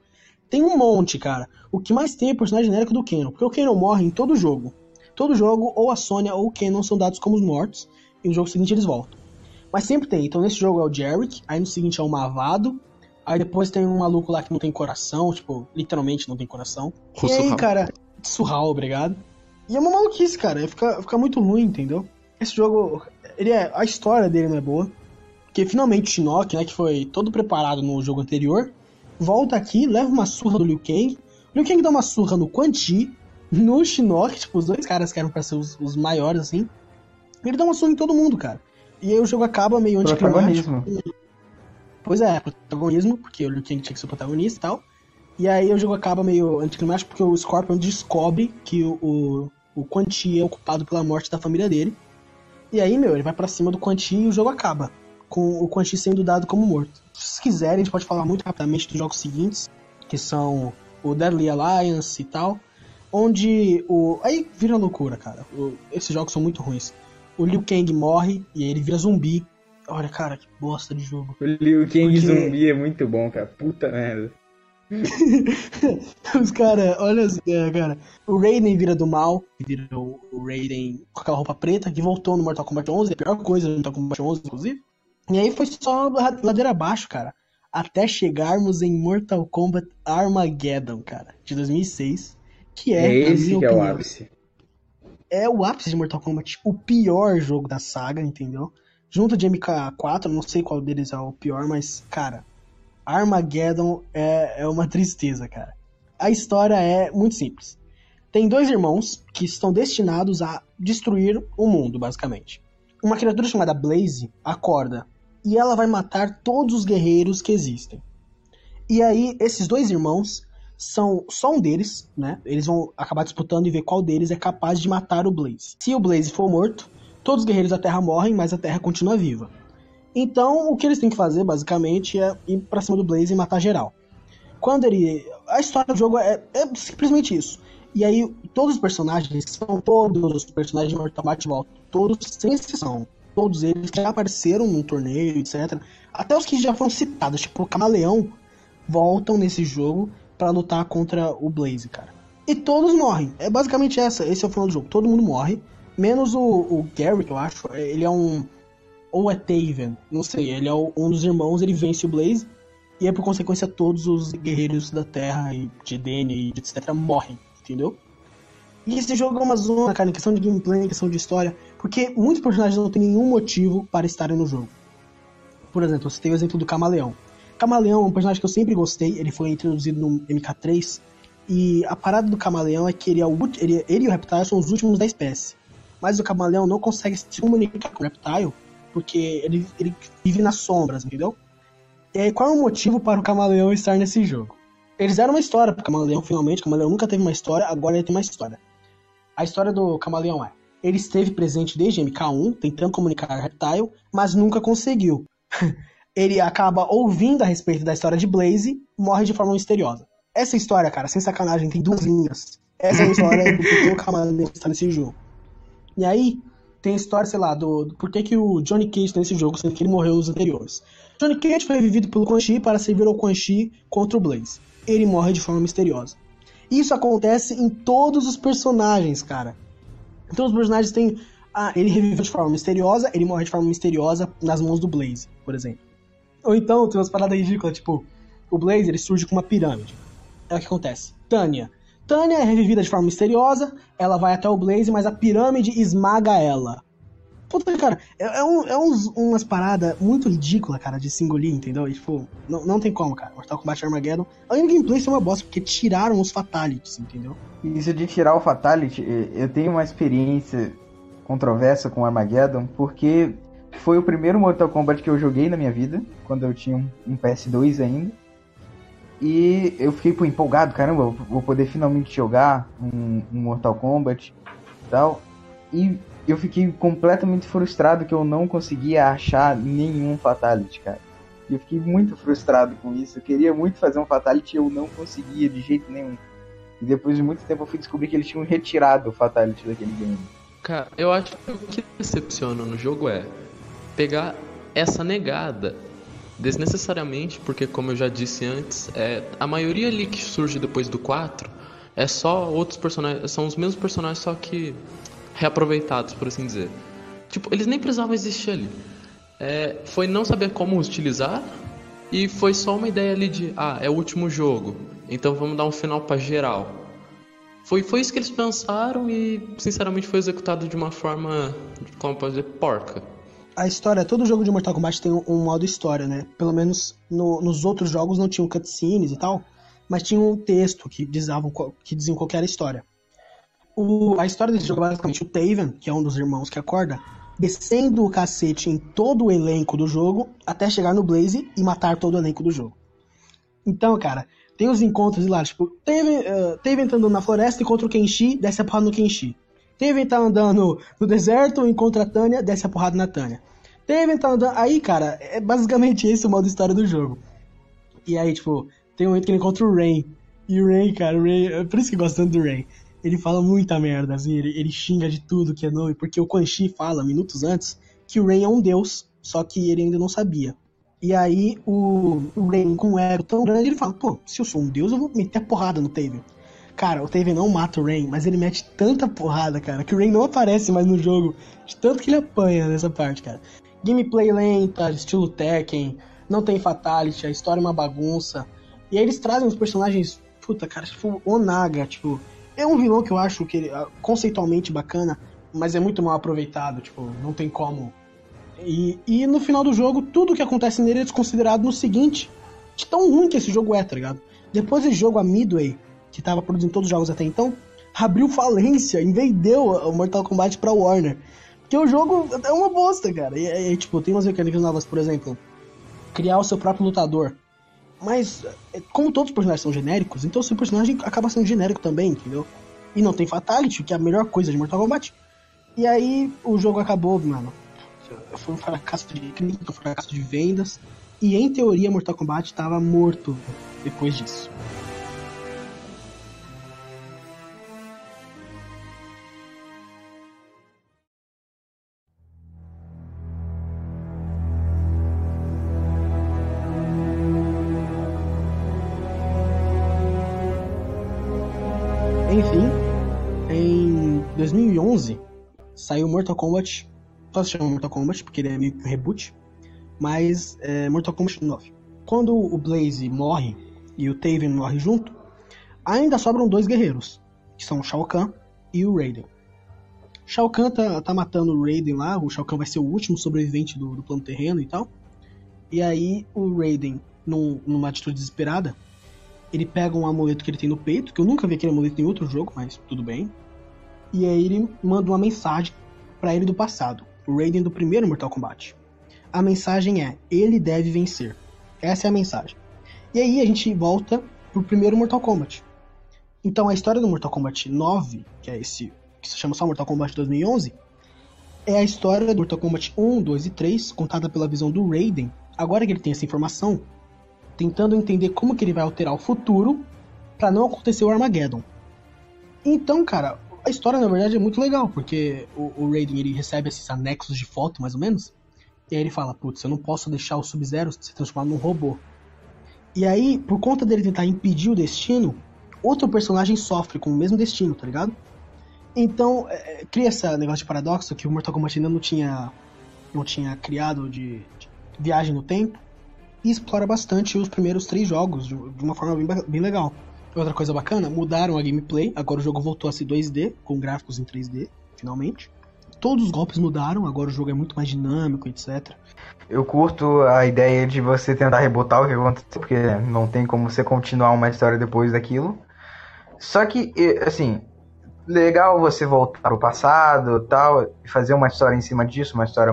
tem um monte, cara. O que mais tem é personagem genérico do Kanon, porque o Kanon morre em todo jogo. Todo jogo, ou a Sonya ou o Kanon são dados como mortos, e no jogo seguinte eles voltam. Mas sempre tem. Então nesse jogo é o Jarek, aí no seguinte é o Mavado, aí depois tem um maluco lá que não tem coração, tipo, literalmente não tem coração. e aí, cara, surral, obrigado. E é uma maluquice, cara. Fica, fica muito ruim, entendeu? Esse jogo, ele é, a história dele não é boa. Porque finalmente o Shinnok, né, que foi todo preparado no jogo anterior, volta aqui, leva uma surra do Liu Kang. Liu Kang dá uma surra no Quan Chi, no Shinnok, tipo, os dois caras que eram pra ser os, os maiores, assim. Ele dá uma surra em todo mundo, cara. E aí o jogo acaba meio anticlimático. Pois é, protagonismo, porque o Liu Kang tinha que ser o protagonista e tal. E aí o jogo acaba meio anticlimático porque o Scorpion descobre que o, o, o Quan Chi é ocupado pela morte da família dele. E aí, meu, ele vai para cima do Quan Chi e o jogo acaba. Com o Quan Chi sendo dado como morto. Se vocês quiserem, a gente pode falar muito rapidamente dos jogos seguintes, que são o Deadly Alliance e tal. Onde o. Aí vira loucura, cara. O... Esses jogos são muito ruins. O Liu Kang morre e aí ele vira zumbi. Olha, cara, que bosta de jogo. O Liu Kang Porque... zumbi é muito bom, cara. Puta merda. Os caras, olha as ideias, cara. O Raiden vira do mal, vira o, Raiden com aquela roupa preta, que voltou no Mortal Kombat 11, a pior coisa no Mortal Kombat 11, inclusive. E aí foi só ladeira abaixo, cara. Até chegarmos em Mortal Kombat Armageddon, cara, de 2006. Que é, é esse que é o ápice. É o ápice de Mortal Kombat, o pior jogo da saga, entendeu? Junto de MK4, não sei qual deles é o pior, mas, cara, Armageddon é, é uma tristeza, cara. A história é muito simples. Tem dois irmãos que estão destinados a destruir o mundo, basicamente. Uma criatura chamada Blaze acorda e ela vai matar todos os guerreiros que existem. E aí, esses dois irmãos são só um deles, né? Eles vão acabar disputando e ver qual deles é capaz de matar o Blaze. Se o Blaze for morto, todos os guerreiros da Terra morrem, mas a Terra continua viva. Então, o que eles têm que fazer, basicamente, é ir pra cima do Blaze e matar geral. Quando ele. A história do jogo é, é simplesmente isso. E aí, todos os personagens, são todos os personagens de Mortal Kombat todos, sem exceção. Todos eles já apareceram num torneio, etc. Até os que já foram citados, tipo o Camaleão, voltam nesse jogo pra lutar contra o Blaze, cara. E todos morrem. É basicamente essa, esse é o final do jogo. Todo mundo morre, menos o, o Gary, que eu acho. Ele é um ou é Taven, não sei. Ele é o- um dos irmãos, ele vence o Blaze e aí por consequência todos os guerreiros da Terra e de Dene e etc morrem, entendeu? E esse jogo é uma zona, cara, em questão de gameplay, em questão de história, porque muitos personagens não têm nenhum motivo para estarem no jogo. Por exemplo, você tem o exemplo do Camaleão. Camaleão é um personagem que eu sempre gostei, ele foi introduzido no MK3, e a parada do Camaleão é que ele, é o, ele, ele e o Reptile são os últimos da espécie. Mas o Camaleão não consegue se comunicar com o Reptile, porque ele, ele vive nas sombras, entendeu? E aí, qual é o motivo para o Camaleão estar nesse jogo? Eles deram uma história pro Camaleão, finalmente. O Camaleão nunca teve uma história, agora ele tem uma história. A história do Camaleão é: ele esteve presente desde MK1, tentando comunicar com o Reptile, mas nunca conseguiu. ele acaba ouvindo a respeito da história de Blaze, morre de forma misteriosa. Essa história, cara, sem sacanagem, tem duas linhas. Essa é a história do porquê o Camaleão está nesse jogo. E aí, tem a história, sei lá, do, do porquê que o Johnny Cage está nesse jogo, sendo que ele morreu nos anteriores. Johnny Cage foi revivido pelo Quan Chi para servir ao Quan Chi contra o Blaze. Ele morre de forma misteriosa. Isso acontece em todos os personagens, cara. Então os personagens têm. Ah, ele reviveu de forma misteriosa, ele morre de forma misteriosa nas mãos do Blaze, por exemplo. Ou então tem umas paradas ridículas, tipo, o Blaze ele surge com uma pirâmide. É o que acontece. Tânia. Tânia é revivida de forma misteriosa, ela vai até o Blaze, mas a pirâmide esmaga ela. Puta, cara, é, é, um- é uns, umas paradas muito ridículas, cara, de se engolir, entendeu? E, tipo, não, não tem como, cara. Mortal Kombat Armageddon. Além do gameplay ser uma bosta, porque tiraram os Fatalities, entendeu? Isso de tirar o Fatality, eu tenho uma experiência controversa com Armageddon, porque foi o primeiro Mortal Kombat que eu joguei na minha vida, quando eu tinha um, um PS2 ainda. E eu fiquei pô, empolgado, caramba, vou poder finalmente jogar um, um Mortal Kombat e tal. E eu fiquei completamente frustrado que eu não conseguia achar nenhum Fatality, cara. Eu fiquei muito frustrado com isso. Eu queria muito fazer um Fatality e eu não conseguia de jeito nenhum. E depois de muito tempo eu fui descobrir que eles tinham retirado o Fatality daquele game. Cara, eu acho que o que decepciona no jogo é pegar essa negada desnecessariamente, porque como eu já disse antes, é, a maioria ali que surge depois do 4 é só outros personagens, são os mesmos personagens, só que reaproveitados, por assim dizer. Tipo, eles nem precisavam existir ali. É, foi não saber como utilizar e foi só uma ideia ali de, ah, é o último jogo, então vamos dar um final pra geral. Foi, foi isso que eles pensaram e, sinceramente, foi executado de uma forma, como posso dizer, porca. A história, todo jogo de Mortal Kombat tem um, um modo história, né? Pelo menos no- nos outros jogos não tinham cutscenes e tal, mas tinha um texto que diziam, qual- que diziam qual que era a história. O- a história desse jogo é basicamente o Taven, que é um dos irmãos que acorda, descendo o cacete em todo o elenco do jogo até chegar no Blaze e matar todo o elenco do jogo. Então, cara, tem os encontros lá, tipo, Taven, uh, tá andando na floresta, encontra o Kenshi, desce a porrada no Kenshi. Taven tá andando no deserto, encontra a Tânia, desce a porrada na Tânia. Taven tá andando. Aí, cara, é basicamente esse o modo história do jogo. E aí, tipo, tem um momento que ele encontra o Rain. E o Rain, cara, o Rain, é por isso que eu gosto tanto do Rain. Ele fala muita merda, assim, ele, ele xinga de tudo que é nome, porque o Quan Chi fala, minutos antes, que o Rain é um deus, só que ele ainda não sabia. E aí, o, o Rain, com um ego tão grande, ele fala, pô, se eu sou um deus, eu vou meter a porrada no Taven. Cara, o Taven não mata o Rain, mas ele mete tanta porrada, cara, que o Rain não aparece mais no jogo, de tanto que ele apanha nessa parte, cara. Gameplay lenta, estilo Tekken, não tem Fatality, a história é uma bagunça. E aí eles trazem os personagens, puta, cara, tipo, Onaga, tipo, é um vilão que eu acho que ele, ah, conceitualmente bacana, mas é muito mal aproveitado, tipo, não tem como. E, e no final do jogo, tudo que acontece nele é desconsiderado no seguinte, de tão ruim que esse jogo é, tá ligado? Depois desse jogo, a Midway, que tava produzindo todos os jogos até então, abriu falência vendeu o Mortal Kombat pra Warner. Porque o jogo é uma bosta, cara. E, e, tipo, tem umas mecânicas novas, por exemplo, criar o seu próprio lutador. Mas, é, como todos os personagens são genéricos, então seu personagem acaba sendo genérico também, entendeu? E não tem Fatality, que é a melhor coisa de Mortal Kombat. E aí o jogo acabou, mano. Foi um fracasso de crítica, um fracasso de vendas. E em teoria Mortal Kombat tava morto depois disso. 2011 saiu Mortal Kombat. Só se chama Mortal Kombat, porque ele é meio que um reboot. Mas é Mortal Kombat 9. Quando o Blaze morre e o Taven morre junto, ainda sobram dois guerreiros, que são o Shao Kahn e o Raiden. Shao Kahn tá, tá matando o Raiden lá, o Shao Kahn vai ser o último sobrevivente do, do plano terreno e tal. E aí o Raiden, num, numa atitude desesperada, ele pega um amuleto que ele tem no peito, que eu nunca vi aquele amuleto em outro jogo, mas tudo bem. E aí ele manda uma mensagem para ele do passado, o Raiden do primeiro Mortal Kombat. A mensagem é: ele deve vencer. Essa é a mensagem. E aí a gente volta pro primeiro Mortal Kombat. Então a história do Mortal Kombat 9, que é esse que se chama só Mortal Kombat 2011, é a história do Mortal Kombat 1, 2 e 3, contada pela visão do Raiden. Agora que ele tem essa informação, tentando entender como que ele vai alterar o futuro para não acontecer o Armageddon. Então, cara, a história na verdade é muito legal, porque o, o Raiden ele recebe esses anexos de foto, mais ou menos, e aí ele fala, putz, eu não posso deixar o Sub-Zero se transformar num robô. E aí, por conta dele tentar impedir o destino, outro personagem sofre com o mesmo destino, tá ligado? Então, é, cria esse negócio de paradoxo que o Mortal Kombat ainda não tinha, não tinha criado de, de viagem no tempo. E explora bastante os primeiros três jogos de, de uma forma bem, bem legal. Outra coisa bacana, mudaram a gameplay, agora o jogo voltou a ser 2D, com gráficos em 3D, finalmente. Todos os golpes mudaram, agora o jogo é muito mais dinâmico, etc. Eu curto a ideia de você tentar rebotar o que aconteceu, porque não tem como você continuar uma história depois daquilo. Só que, assim, legal você voltar pro passado tal, e fazer uma história em cima disso, uma história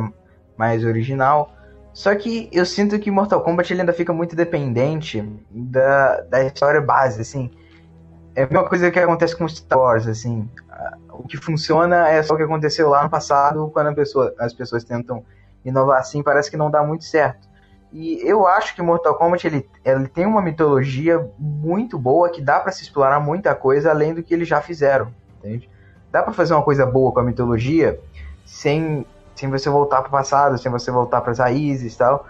mais original. Só que eu sinto que Mortal Kombat ele ainda fica muito dependente da, da história base, assim. É a mesma coisa que acontece com Star Wars, assim. O que funciona é só o que aconteceu lá no passado, quando pessoa, as pessoas tentam inovar assim, parece que não dá muito certo. E eu acho que Mortal Kombat ele, ele tem uma mitologia muito boa que dá para se explorar muita coisa além do que eles já fizeram, entende? Dá para fazer uma coisa boa com a mitologia sem sem você voltar para o passado, sem você voltar para as raízes e tal.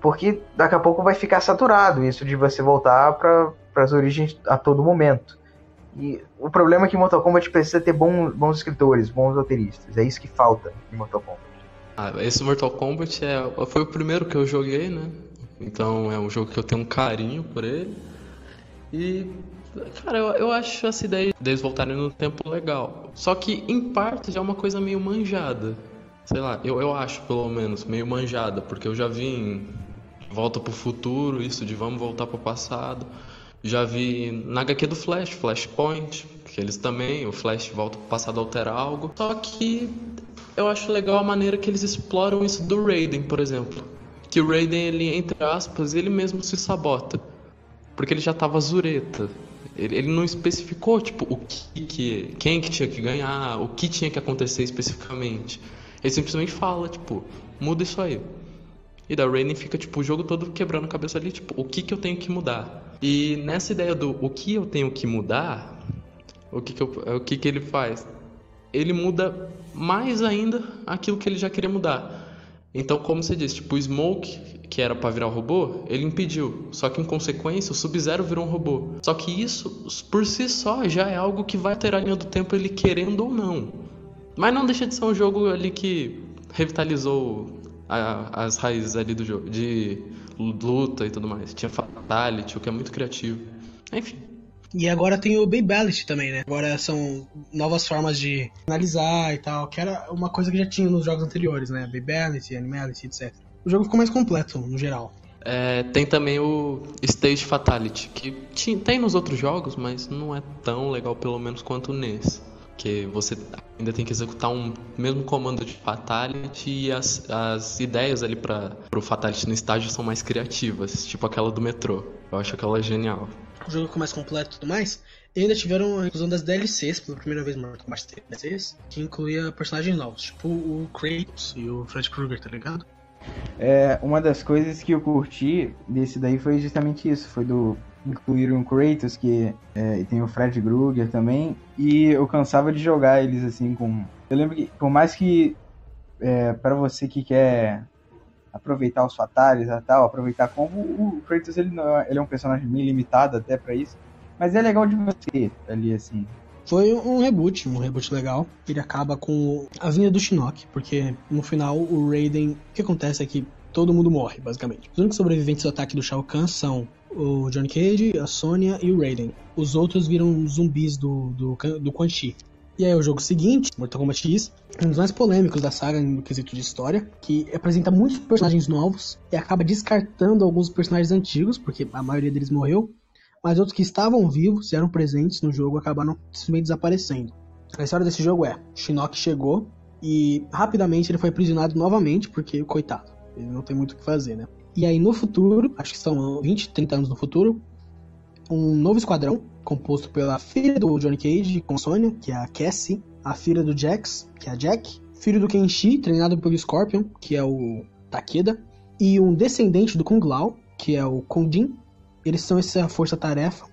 Porque daqui a pouco vai ficar saturado isso de você voltar para as origens a todo momento. E o problema é que Mortal Kombat precisa ter bons, bons escritores, bons roteiristas. É isso que falta em Mortal Kombat. Ah, esse Mortal Kombat é, foi o primeiro que eu joguei, né? Então é um jogo que eu tenho um carinho por ele. E, cara, eu, eu acho essa ideia deles voltarem no tempo legal. Só que, em parte, já é uma coisa meio manjada sei lá, eu, eu acho pelo menos meio manjada, porque eu já vi em Volta pro Futuro, isso de vamos voltar pro passado. Já vi na HQ do Flash, Flashpoint, que eles também, o Flash volta pro passado alterar algo. Só que eu acho legal a maneira que eles exploram isso do Raiden, por exemplo. Que o Raiden, ele, entre aspas, ele mesmo se sabota. Porque ele já tava zureta. Ele, ele não especificou, tipo, o que, que quem que tinha que ganhar, o que tinha que acontecer especificamente. Ele simplesmente fala, tipo, muda isso aí. E da Raiden fica, tipo, o jogo todo quebrando a cabeça ali, tipo, o que que eu tenho que mudar? E nessa ideia do o que eu tenho que mudar, o que que, eu, o que, que ele faz? Ele muda mais ainda aquilo que ele já queria mudar. Então, como você disse, tipo, o Smoke, que era para virar um robô, ele impediu. Só que em consequência, o Sub-Zero virou um robô. Só que isso, por si só, já é algo que vai ter a linha do tempo ele querendo ou não. Mas não deixa de ser um jogo ali que revitalizou a, as raízes ali do jogo, de luta e tudo mais. Tinha Fatality, o que é muito criativo. Enfim. E agora tem o Babality também, né? Agora são novas formas de analisar e tal, que era uma coisa que já tinha nos jogos anteriores, né? Babality, Animality, etc. O jogo ficou mais completo, no geral. É, tem também o Stage Fatality, que tem nos outros jogos, mas não é tão legal, pelo menos, quanto nesse porque você ainda tem que executar um mesmo comando de Fatality e as, as ideias ali para o Fatality no estágio são mais criativas, tipo aquela do metrô. Eu acho aquela genial. O jogo ficou mais completo e tudo mais. E ainda tiveram a inclusão das DLCs, pela primeira vez Mortal Kombat DLCs, que incluía personagens novos, tipo o Kratos e o Fred Krueger, tá ligado? É, uma das coisas que eu curti desse daí foi justamente isso, foi do incluíram Kratos, que é, tem o Fred Krueger também, e eu cansava de jogar eles assim com. Eu lembro que, por mais que é, para você que quer aproveitar os fatales e tal, aproveitar como o Kratos ele, não, ele é um personagem meio limitado até para isso, mas é legal de você ali assim. Foi um reboot, um reboot legal. Ele acaba com a vinda do Shinnok, porque no final o Raiden. O que acontece é que todo mundo morre, basicamente. Os únicos sobreviventes do ataque do Shao Kahn são o Johnny Cage, a Sonya e o Raiden. Os outros viram zumbis do, do, do Quan Chi. E aí o jogo seguinte, Mortal Kombat X, um dos mais polêmicos da saga no quesito de história, que apresenta muitos personagens novos e acaba descartando alguns personagens antigos, porque a maioria deles morreu, mas outros que estavam vivos e eram presentes no jogo acabaram simplesmente desaparecendo. A história desse jogo é: Shinnok chegou e rapidamente ele foi aprisionado novamente, porque, coitado, ele não tem muito o que fazer, né? E aí no futuro, acho que são 20, 30 anos no futuro, um novo esquadrão, composto pela filha do Johnny Cage com Sonya, que é a Cassie, a filha do Jax, que é a Jack, filho do Kenshi, treinado pelo Scorpion, que é o Takeda, e um descendente do Kung Lao, que é o Kung Jin. Eles são essa força-tarefa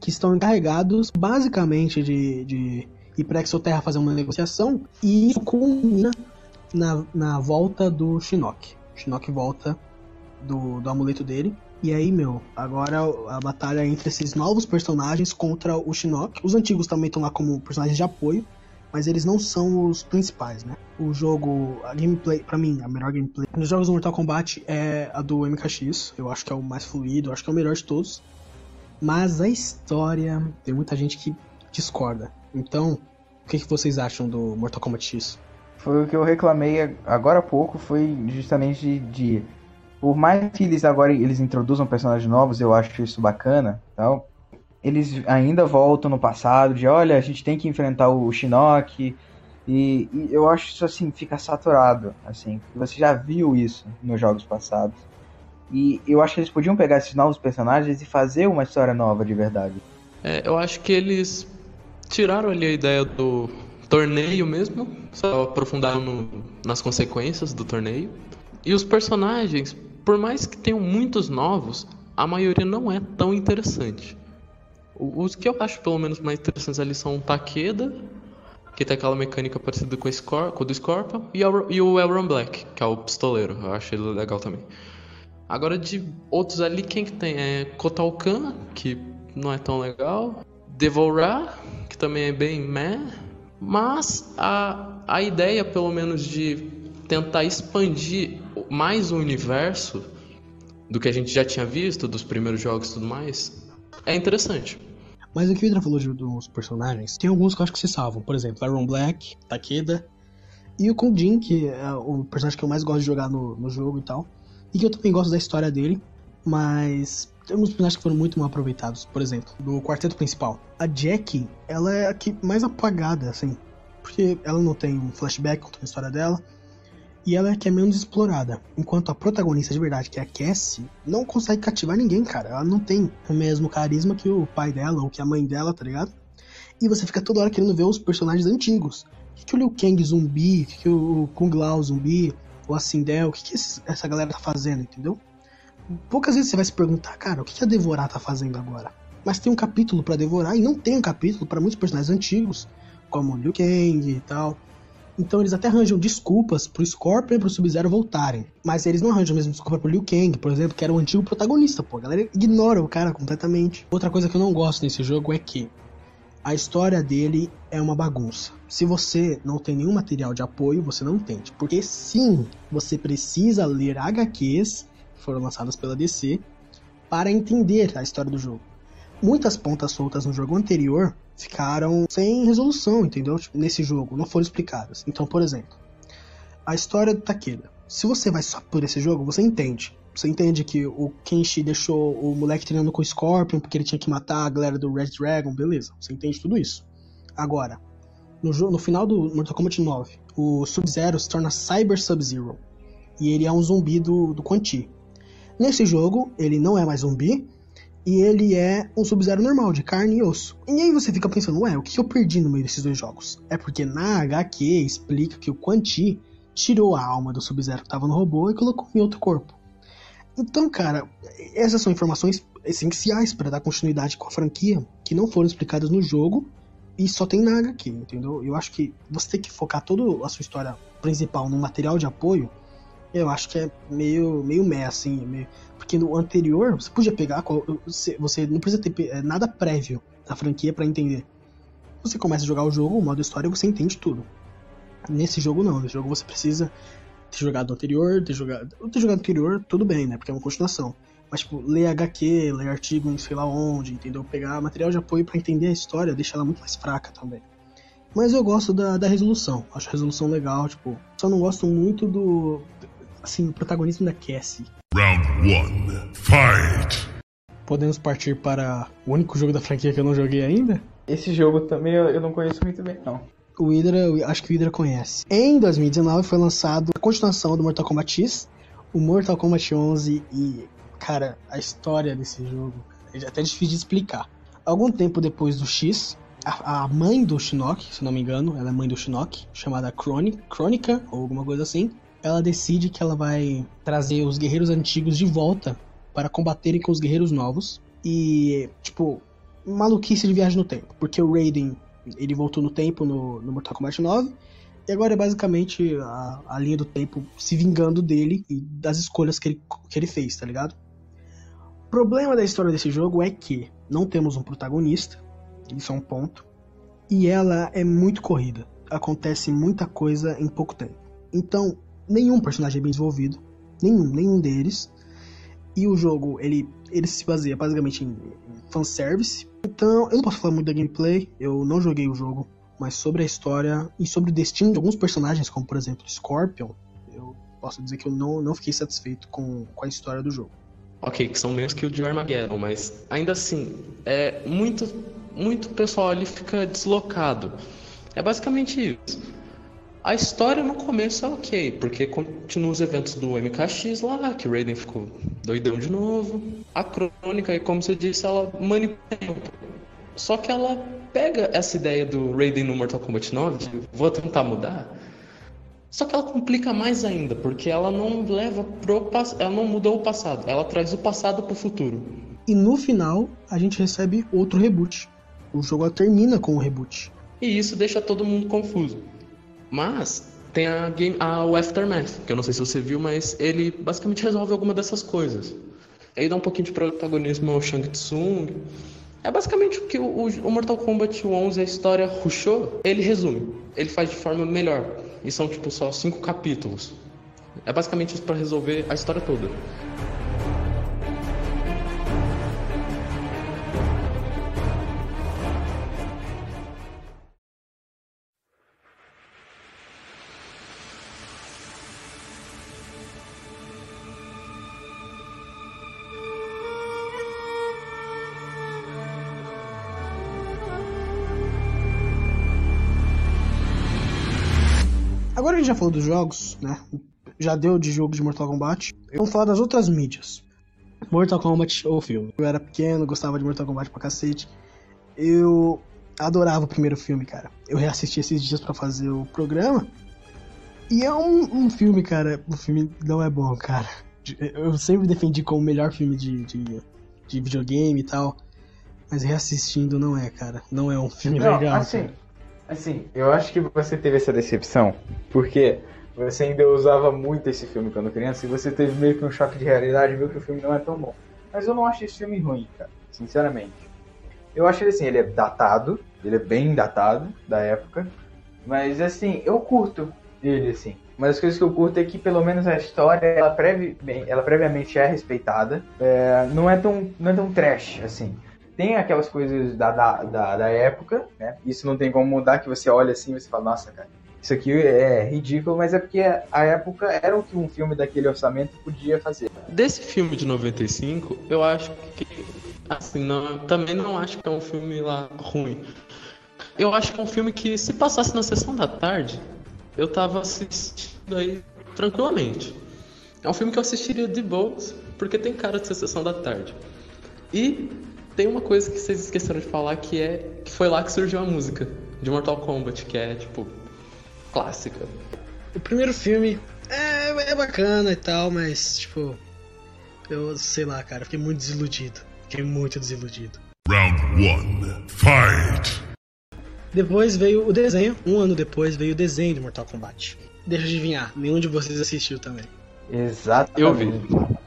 que estão encarregados basicamente de, de ir para Exoterra fazer uma negociação e isso culmina na, na volta do Shinnok. Shinnok volta do, do amuleto dele e aí, meu, agora a batalha entre esses novos personagens contra o Shinnok. Os antigos também estão lá como personagens de apoio, mas eles não são os principais, né? O jogo, a gameplay, para mim, a melhor gameplay nos jogos do Mortal Kombat é a do MKX. Eu acho que é o mais fluido, eu acho que é o melhor de todos. Mas a história, tem muita gente que discorda. Então, o que, que vocês acham do Mortal Kombat X? Foi o que eu reclamei agora há pouco, foi justamente de por mais que eles agora eles introduzam personagens novos, eu acho isso bacana, tal. Eles ainda voltam no passado de, olha, a gente tem que enfrentar o Shinnok e, e eu acho isso assim fica saturado, assim. Você já viu isso nos jogos passados. E eu acho que eles podiam pegar esses novos personagens e fazer uma história nova de verdade. É, eu acho que eles tiraram ali a ideia do torneio mesmo, só aprofundaram no, nas consequências do torneio. E os personagens, por mais que tenham muitos novos, a maioria não é tão interessante. Os que eu acho pelo menos mais interessantes ali são o Takeda, que tem aquela mecânica parecida com, Scor com o do Scorpion, e, e o Elron Black, que é o pistoleiro. Eu acho ele legal também. Agora de outros ali, quem que tem? É Kotal Kahn, que não é tão legal. Devorar, que também é bem meh. Mas a, a ideia, pelo menos, de tentar expandir mais o universo do que a gente já tinha visto, dos primeiros jogos e tudo mais, é interessante. Mas o que o Hydra falou de, dos personagens, tem alguns que eu acho que se salvam. Por exemplo, Iron Black, Takeda e o Kondin, que é o personagem que eu mais gosto de jogar no, no jogo e tal. E que eu também gosto da história dele, mas tem alguns personagens que foram muito mal aproveitados. Por exemplo, do quarteto principal. A Jack, ela é a que mais apagada, assim. Porque ela não tem um flashback contando a história dela e ela é que é menos explorada. Enquanto a protagonista de verdade, que é a Cassie, não consegue cativar ninguém, cara. Ela não tem o mesmo carisma que o pai dela ou que a mãe dela, tá ligado? E você fica toda hora querendo ver os personagens antigos. O que, que o Liu Kang zumbi, o que, que o Kung Lao zumbi, o Asindel, o que, que essa galera tá fazendo, entendeu? Poucas vezes você vai se perguntar, cara, o que, que a Devorar tá fazendo agora? Mas tem um capítulo para devorar e não tem um capítulo para muitos personagens antigos, como o Liu Kang e tal. Então eles até arranjam desculpas pro Scorpion e pro Sub-Zero voltarem. Mas eles não arranjam a mesma desculpa pro Liu Kang, por exemplo, que era o antigo protagonista, pô. A galera ignora o cara completamente. Outra coisa que eu não gosto nesse jogo é que a história dele é uma bagunça. Se você não tem nenhum material de apoio, você não entende. Porque sim, você precisa ler HQs que foram lançadas pela DC para entender a história do jogo. Muitas pontas soltas no jogo anterior ficaram sem resolução, entendeu? Tipo, nesse jogo, não foram explicadas. Então, por exemplo, a história do Takeda. Se você vai só por esse jogo, você entende. Você entende que o Kenshi deixou o moleque treinando com o Scorpion porque ele tinha que matar a galera do Red Dragon, beleza. Você entende tudo isso. Agora, no, no final do Mortal Kombat 9, o Sub-Zero se torna Cyber Sub-Zero. E ele é um zumbi do, do Quan Chi. Nesse jogo, ele não é mais zumbi, e ele é um Sub-Zero normal, de carne e osso. E aí você fica pensando, ué, o que eu perdi no meio desses dois jogos? É porque na HQ explica que o Quan Chi tirou a alma do Sub-Zero que estava no robô e colocou em outro corpo. Então, cara, essas são informações essenciais para dar continuidade com a franquia, que não foram explicadas no jogo e só tem na HQ, entendeu? Eu acho que você tem que focar toda a sua história principal no material de apoio, eu acho que é meio, meio meh, assim, meio porque no anterior, você podia pegar. Você não precisa ter é, nada prévio da franquia para entender. Você começa a jogar o jogo, o modo história, você entende tudo. Nesse jogo não, nesse jogo você precisa ter jogado anterior, ter jogado. Ter jogado anterior, tudo bem, né? Porque é uma continuação. Mas, tipo, ler HQ, ler artigo em sei lá onde, entendeu? Pegar material de apoio para entender a história deixa ela muito mais fraca também. Mas eu gosto da, da resolução. Acho a resolução legal, tipo. Só não gosto muito do. Assim, o protagonismo da Cassie. Round one. Fight! Podemos partir para o único jogo da franquia que eu não joguei ainda? Esse jogo também eu, não conheço muito bem, não. O Hydra, acho que o Hydra conhece. Em 2019 foi lançado a continuação do Mortal Kombat X, o Mortal Kombat 11 e, cara, a história desse jogo é até difícil de explicar. Algum tempo depois do X, a, a mãe do Shinnok, se não me engano, ela é mãe do Shinnok, chamada Crônica, Crônica ou alguma coisa assim, ela decide que ela vai trazer os guerreiros antigos de volta para combaterem com os guerreiros novos. E, tipo, maluquice de viagem no tempo. Porque o Raiden, ele voltou no tempo no, no Mortal Kombat 9. E agora é basicamente a, a linha do tempo se vingando dele e das escolhas que ele, que ele fez, tá ligado? O problema da história desse jogo é que não temos um protagonista, isso é um ponto, e ela é muito corrida. Acontece muita coisa em pouco tempo. Então, nenhum personagem é bem desenvolvido, nenhum, nenhum deles. E o jogo, ele, ele se baseia basicamente em, fanservice. Então, eu não posso falar muito da gameplay, eu não joguei o jogo, mas sobre a história e sobre o destino de alguns personagens, como por exemplo Scorpion, eu posso dizer que eu não, não fiquei satisfeito com, com a história do jogo. Ok, que são menos que o de Armageddon, mas ainda assim, é muito, muito pessoal ali fica deslocado. É basicamente isso. A história no começo é ok, porque continua os eventos do MKX lá, que o Raiden ficou doidão de novo. A crônica, e como você disse, ela manipula. Só que ela pega essa ideia do Raiden no Mortal Kombat 9, de vou tentar mudar. Só que ela complica mais ainda, porque ela não leva pro ela não mudou o passado, ela traz o passado pro futuro. E no final, a gente recebe outro reboot. O jogo termina com o reboot. E isso deixa todo mundo confuso. Mas tem a game, a, o Aftermath, que eu não sei se você viu, mas ele basicamente resolve alguma dessas coisas. Aí dá um pouquinho de protagonismo ao Shang Tsung. É basicamente o que o, o Mortal Kombat 11, a história rushou, ele resume. Ele faz de forma melhor. E são tipo só cinco capítulos. É basicamente isso para resolver a história toda. Agora a gente já falou dos jogos, né? Já deu de jogo de Mortal Kombat. Vamos falar das outras mídias. Mortal Kombat ou filme. Eu era pequeno, gostava de Mortal Kombat pra cacete. Eu adorava o primeiro filme, cara. Eu reassisti esses dias para fazer o programa. E é um, um, filme, cara. O filme não é bom, cara. Eu sempre defendi como o melhor filme de, de, de videogame e tal. Mas reassistindo não é, cara. Não é um filme Não, legal. assim, cara. Assim, eu acho que você teve essa decepção, porque você ainda usava muito esse filme quando criança e você teve meio que um choque de realidade viu que o filme não é tão bom. Mas eu não acho esse filme ruim, cara, sinceramente. Eu acho ele assim, ele é datado, ele é bem datado da época, mas assim, eu curto ele assim. Uma das coisas que eu curto é que pelo menos a história, ela, previ, bem, ela previamente é respeitada, é, não, é tão, não é tão trash, assim. Tem aquelas coisas da, da, da, da época, né? Isso não tem como mudar, que você olha assim e você fala, nossa, cara, isso aqui é ridículo, mas é porque a época era o que um filme daquele orçamento podia fazer. Desse filme de 95, eu acho que. Assim, não, também não acho que é um filme lá ruim. Eu acho que é um filme que, se passasse na sessão da tarde, eu tava assistindo aí tranquilamente. É um filme que eu assistiria de boas, porque tem cara de ser sessão da tarde. E tem uma coisa que vocês esqueceram de falar que é que foi lá que surgiu a música de Mortal Kombat, que é tipo clássica. O primeiro filme é, é bacana e tal, mas, tipo, eu sei lá, cara, fiquei muito desiludido. Fiquei muito desiludido. Round one. Fight! Depois veio o desenho, um ano depois veio o desenho de Mortal Kombat. Deixa eu adivinhar, nenhum de vocês assistiu também. Exatamente. Eu vi.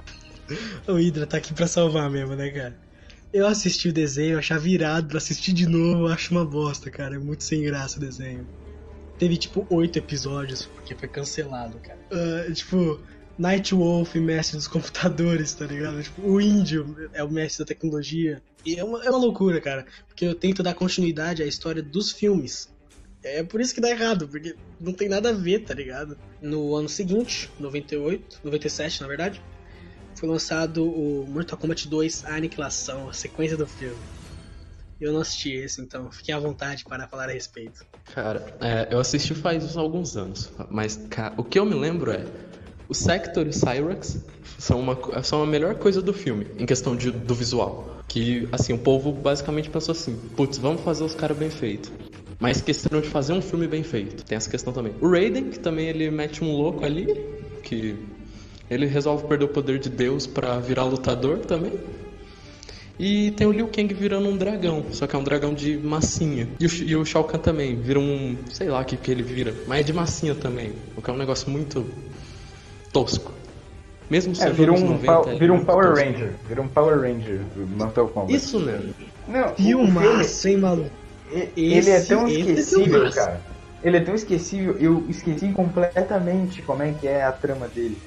O Hydra tá aqui pra salvar mesmo, né, cara? Eu assisti o desenho, achava virado, assisti de novo, acho uma bosta, cara. É muito sem graça o desenho. Teve tipo oito episódios, porque foi cancelado, cara. Uh, tipo, Nightwolf, mestre dos computadores, tá ligado? Tipo, o índio é o mestre da tecnologia. E é uma, é uma loucura, cara. Porque eu tento dar continuidade à história dos filmes. É por isso que dá errado, porque não tem nada a ver, tá ligado? No ano seguinte, 98, 97 na verdade, foi lançado o Mortal Kombat 2 A Aniquilação, a sequência do filme. Eu não assisti esse, então fiquem à vontade para falar a respeito. Cara, é, eu assisti faz alguns anos, mas cara, o que eu me lembro é o Sector e o Cyrax são, uma, são a melhor coisa do filme, em questão de, do visual. Que, assim, o povo basicamente pensou assim, putz, vamos fazer os caras bem feitos. Mas questão de fazer um filme bem feito. Tem essa questão também. O Raiden, que também ele mete um louco ali, que ele resolve perder o poder de Deus para virar lutador também. E tem o Liu Kang virando um dragão, só que é um dragão de massinha. E o, e o Shao Kahn também vira um, sei lá o que, que ele vira, mas é de massinha também, o que é um negócio muito tosco. Mesmo É, sendo vira anos um, 90, pau- é vira um muito Power tosco. Ranger. Vira um Power Ranger Mortal Kombat. Isso mesmo. Não, o Filmaço, hein, maluco? ele é tão é esquecível, cara. Ele é tão esquecível, eu esqueci completamente como é que é a trama dele.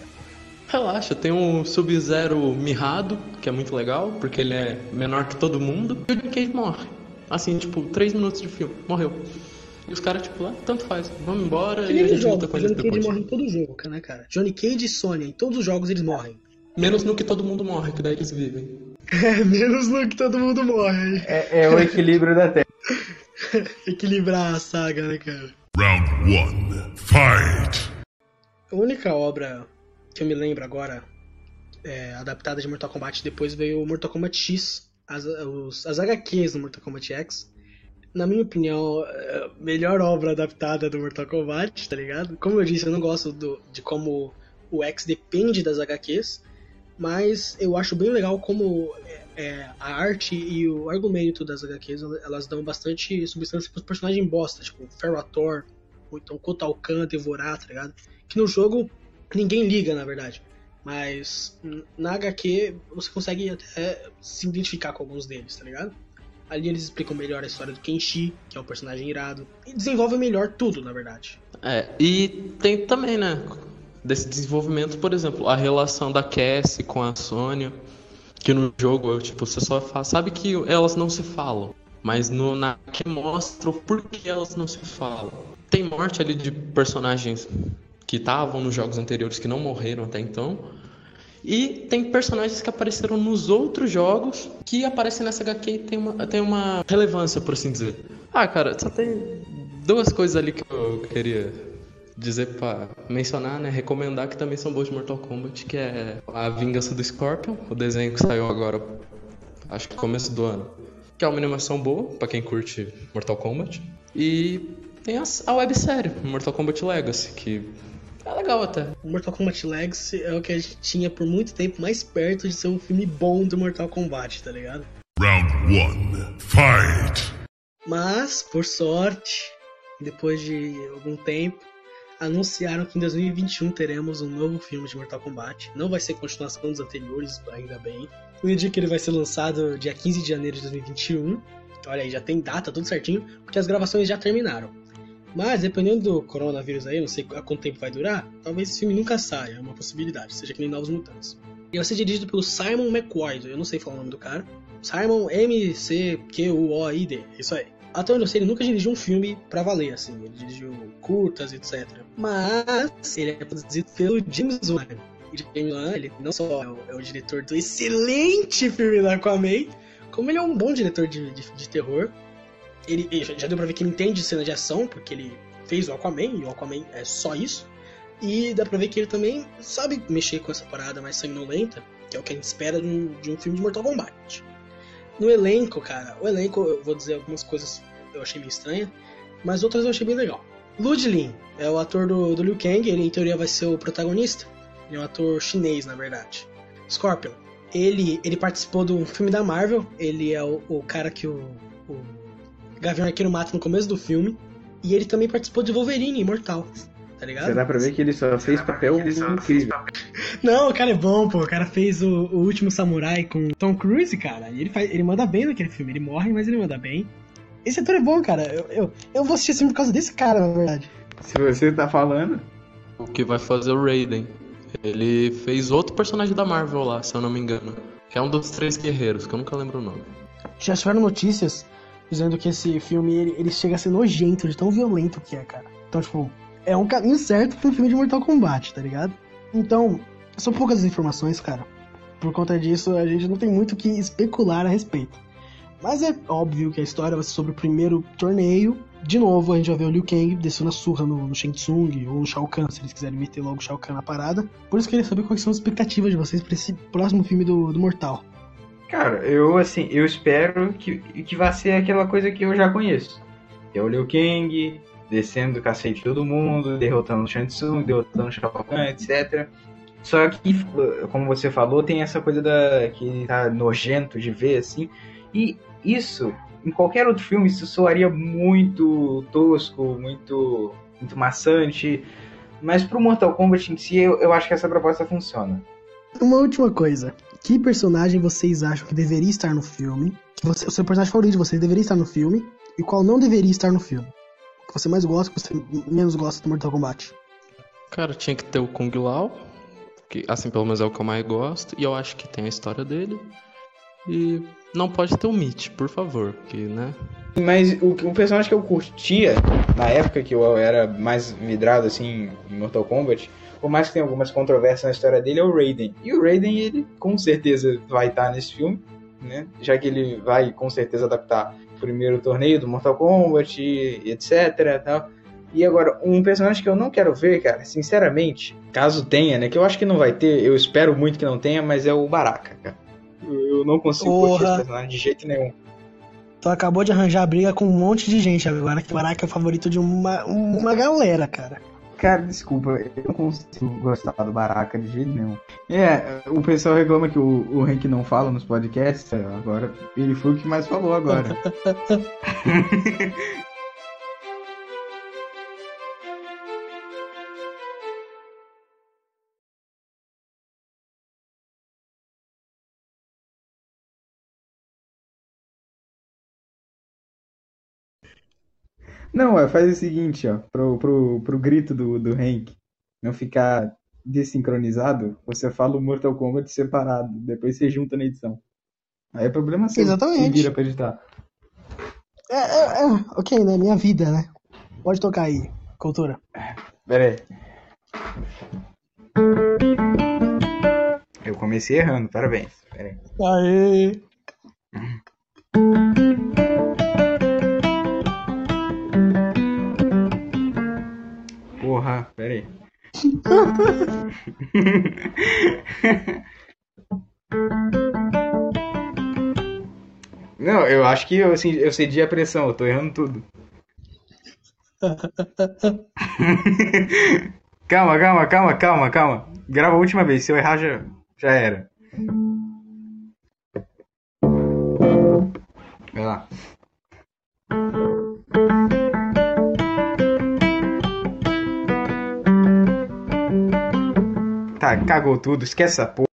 Relaxa, tem o Sub-Zero mirrado, que é muito legal, porque ele é menor que todo mundo, e o Johnny Cage morre. Assim, tipo, 3 minutos de filme, morreu. E os caras, tipo, lá, tanto faz, vamos embora Que e a gente luta jogos, com o eles Johnny Cage depois. morre em todo jogo, né, cara? Johnny Cage e Sony, em todos os jogos eles morrem. Menos no que todo mundo morre, que daí eles vivem. É, menos no que todo mundo morre. É, é o equilíbrio da Terra. Equilibrar a saga, né, cara? Round one. Fight. A única obra que eu me lembro agora é, adaptada de Mortal Kombat depois veio o Mortal Kombat X, as, os- as HQs do Mortal Kombat X. Na minha opinião, é melhor obra adaptada do Mortal Kombat, tá ligado? Como eu disse, eu não gosto do- de como o X depende das HQs, mas eu acho bem legal como é, a arte e o argumento das HQs elas dão bastante substância pros personagens bosta, tipo Ferrator, ou então Kotal Kahn, Devorar, tá ligado? Que no jogo ninguém liga, na verdade. Mas na HQ você consegue até se identificar com alguns deles, tá ligado? Ali eles explicam melhor a história do Kenshi, que é um personagem irado. E desenvolvem melhor tudo, na verdade. É, e tem também, né, desse desenvolvimento, por exemplo, a relação da Cassie com a Sônia, que no jogo, tipo, você só fa- sabe que elas não se falam, mas no, na que mostra o porquê elas não se falam. Tem morte ali de personagens que estavam nos jogos anteriores que não morreram até então. E tem personagens que apareceram nos outros jogos que aparecem nessa HQ e tem uma, tem uma relevância, por assim dizer. Ah, cara, só tem duas coisas ali que eu queria dizer pra mencionar, né? Recomendar que também são boas de Mortal Kombat, que é A Vingança do Scorpion, o desenho que saiu agora, acho que começo do ano. Que é uma animação boa, pra quem curte Mortal Kombat. E tem as- a websérie, Mortal Kombat Legacy, que é legal até. O Mortal Kombat Legacy é o que a gente tinha por muito tempo mais perto de ser um filme bom do Mortal Kombat, tá ligado? Round one. Fight. Mas, por sorte, depois de algum tempo, anunciaram que em 2021 teremos um novo filme de Mortal Kombat. Não vai ser continuação dos anteriores, ainda bem. No dia que ele vai ser lançado, dia 15 de janeiro de 2021. Olha aí, já tem data, tudo certinho, porque as gravações já terminaram. Mas, dependendo do coronavírus aí, não sei há quanto tempo vai durar, talvez esse filme nunca saia, é uma possibilidade, seja que nem Novos Mutantes. E vai ser dirigido pelo Simon McQuoid, eu não sei falar o nome do cara. Simon M-C-Q-U-O-I-D, isso aí. Até onde eu sei, ele nunca dirigiu um filme pra valer, assim. Ele dirigiu curtas, etc. Mas ele é produzido pelo James Wan. E James Wan, ele não só é o, é o diretor do excelente filme do Aquaman, como ele é um bom diretor de, de, de terror. Ele, ele já deu pra ver que ele entende cena de ação, porque ele fez o Aquaman, e o Aquaman é só isso. E dá pra ver que ele também sabe mexer com essa parada mais sanguinolenta, que é o que a gente espera de um, de um filme de Mortal Kombat. No elenco, cara, o elenco, eu vou dizer algumas coisas eu achei meio estranha, mas outras eu achei bem legal. Ludlin é o ator do, do Liu Kang, ele em teoria vai ser o protagonista. Ele é um ator chinês, na verdade. Scorpion. Ele, ele participou do filme da Marvel, ele é o, o cara que o Gavião Arqueiro mata no começo do filme. E ele também participou de Wolverine Imortal. tá ligado? Você dá pra ver que ele só fez papel incrível. Não, o cara é bom, pô. O cara fez o, o Último Samurai com Tom Cruise, cara. E ele, faz, ele manda bem naquele filme. Ele morre, mas ele manda bem. Esse ator é bom, cara. Eu, eu, eu vou assistir esse filme por causa desse cara, na verdade. Se você tá falando. O que vai fazer o Raiden. Ele fez outro personagem da Marvel lá, se eu não me engano. Que é um dos três guerreiros, que eu nunca lembro o nome. Já tiveram notícias dizendo que esse filme ele, ele chega a ser nojento de tão violento que é, cara. Então, tipo, é um caminho certo um filme de Mortal Kombat, tá ligado? Então, são poucas as informações, cara. Por conta disso, a gente não tem muito o que especular a respeito. Mas é óbvio que a história vai ser sobre o primeiro torneio. De novo, a gente vai ver o Liu Kang descendo a surra no, no Shang Tsung ou no Shao Kahn, se eles quiserem meter logo o Shao Kahn na parada. Por isso queria saber quais são as expectativas de vocês pra esse próximo filme do, do Mortal. Cara, eu assim, eu espero que, que vá ser aquela coisa que eu já conheço. Que é o Liu Kang descendo o cacete de todo mundo, derrotando o Shang Tsung, derrotando o Shao Kahn, etc. Só que, como você falou, tem essa coisa da que tá nojento de ver, assim. E isso, em qualquer outro filme, isso soaria muito tosco, muito, muito maçante. Mas pro Mortal Kombat em si, eu, eu acho que essa proposta funciona. Uma última coisa. Que personagem vocês acham que deveria estar no filme? Que você, o seu personagem favorito de vocês deveria estar no filme? E qual não deveria estar no filme? O que você mais gosta, o que você menos gosta do Mortal Kombat? Cara, tinha que ter o Kung Lao. Que, assim, pelo menos é o que eu mais gosto. E eu acho que tem a história dele. E não pode ter o Mitch, por favor. Que, né? Mas o, o personagem que eu curtia na época que eu era mais vidrado assim em Mortal Kombat, por mais que tenha algumas controvérsias na história dele, é o Raiden. E o Raiden, ele com certeza vai estar nesse filme, né? Já que ele vai com certeza adaptar o primeiro torneio do Mortal Kombat, e etc. Tal. E agora, um personagem que eu não quero ver, cara, sinceramente, caso tenha, né? Que eu acho que não vai ter, eu espero muito que não tenha, mas é o Baraka, cara. Eu, eu não consigo curtir esse personagem de jeito nenhum. Tu acabou de arranjar briga com um monte de gente agora, que o Baraka é o favorito de uma, uma galera, cara. Cara, desculpa, eu não consigo gostar do Baraka de jeito nenhum. É, o pessoal reclama que o, o Hank não fala nos podcasts, agora ele foi o que mais falou agora. Não, é, faz o seguinte, ó, pro, pro, pro grito do, do Hank não ficar desincronizado, você fala o Mortal Kombat separado, depois você junta na edição. Aí é problema seu. Exatamente. Quem vira pra editar. É, é, é, ok, né? Minha vida, né? Pode tocar aí, cultura. Pera aí. Eu comecei errando, parabéns. Pera aí. Aê! Porra, pera aí. Não, eu acho que eu, assim, eu cedi a pressão, eu tô errando tudo. calma, calma, calma, calma, calma. Grava a última vez, se eu errar já, já era. Vai lá. Tá, cagou tudo, esquece essa porra.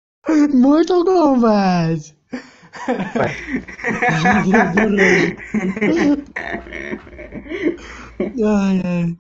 Mortal Kombat! Ai, ai.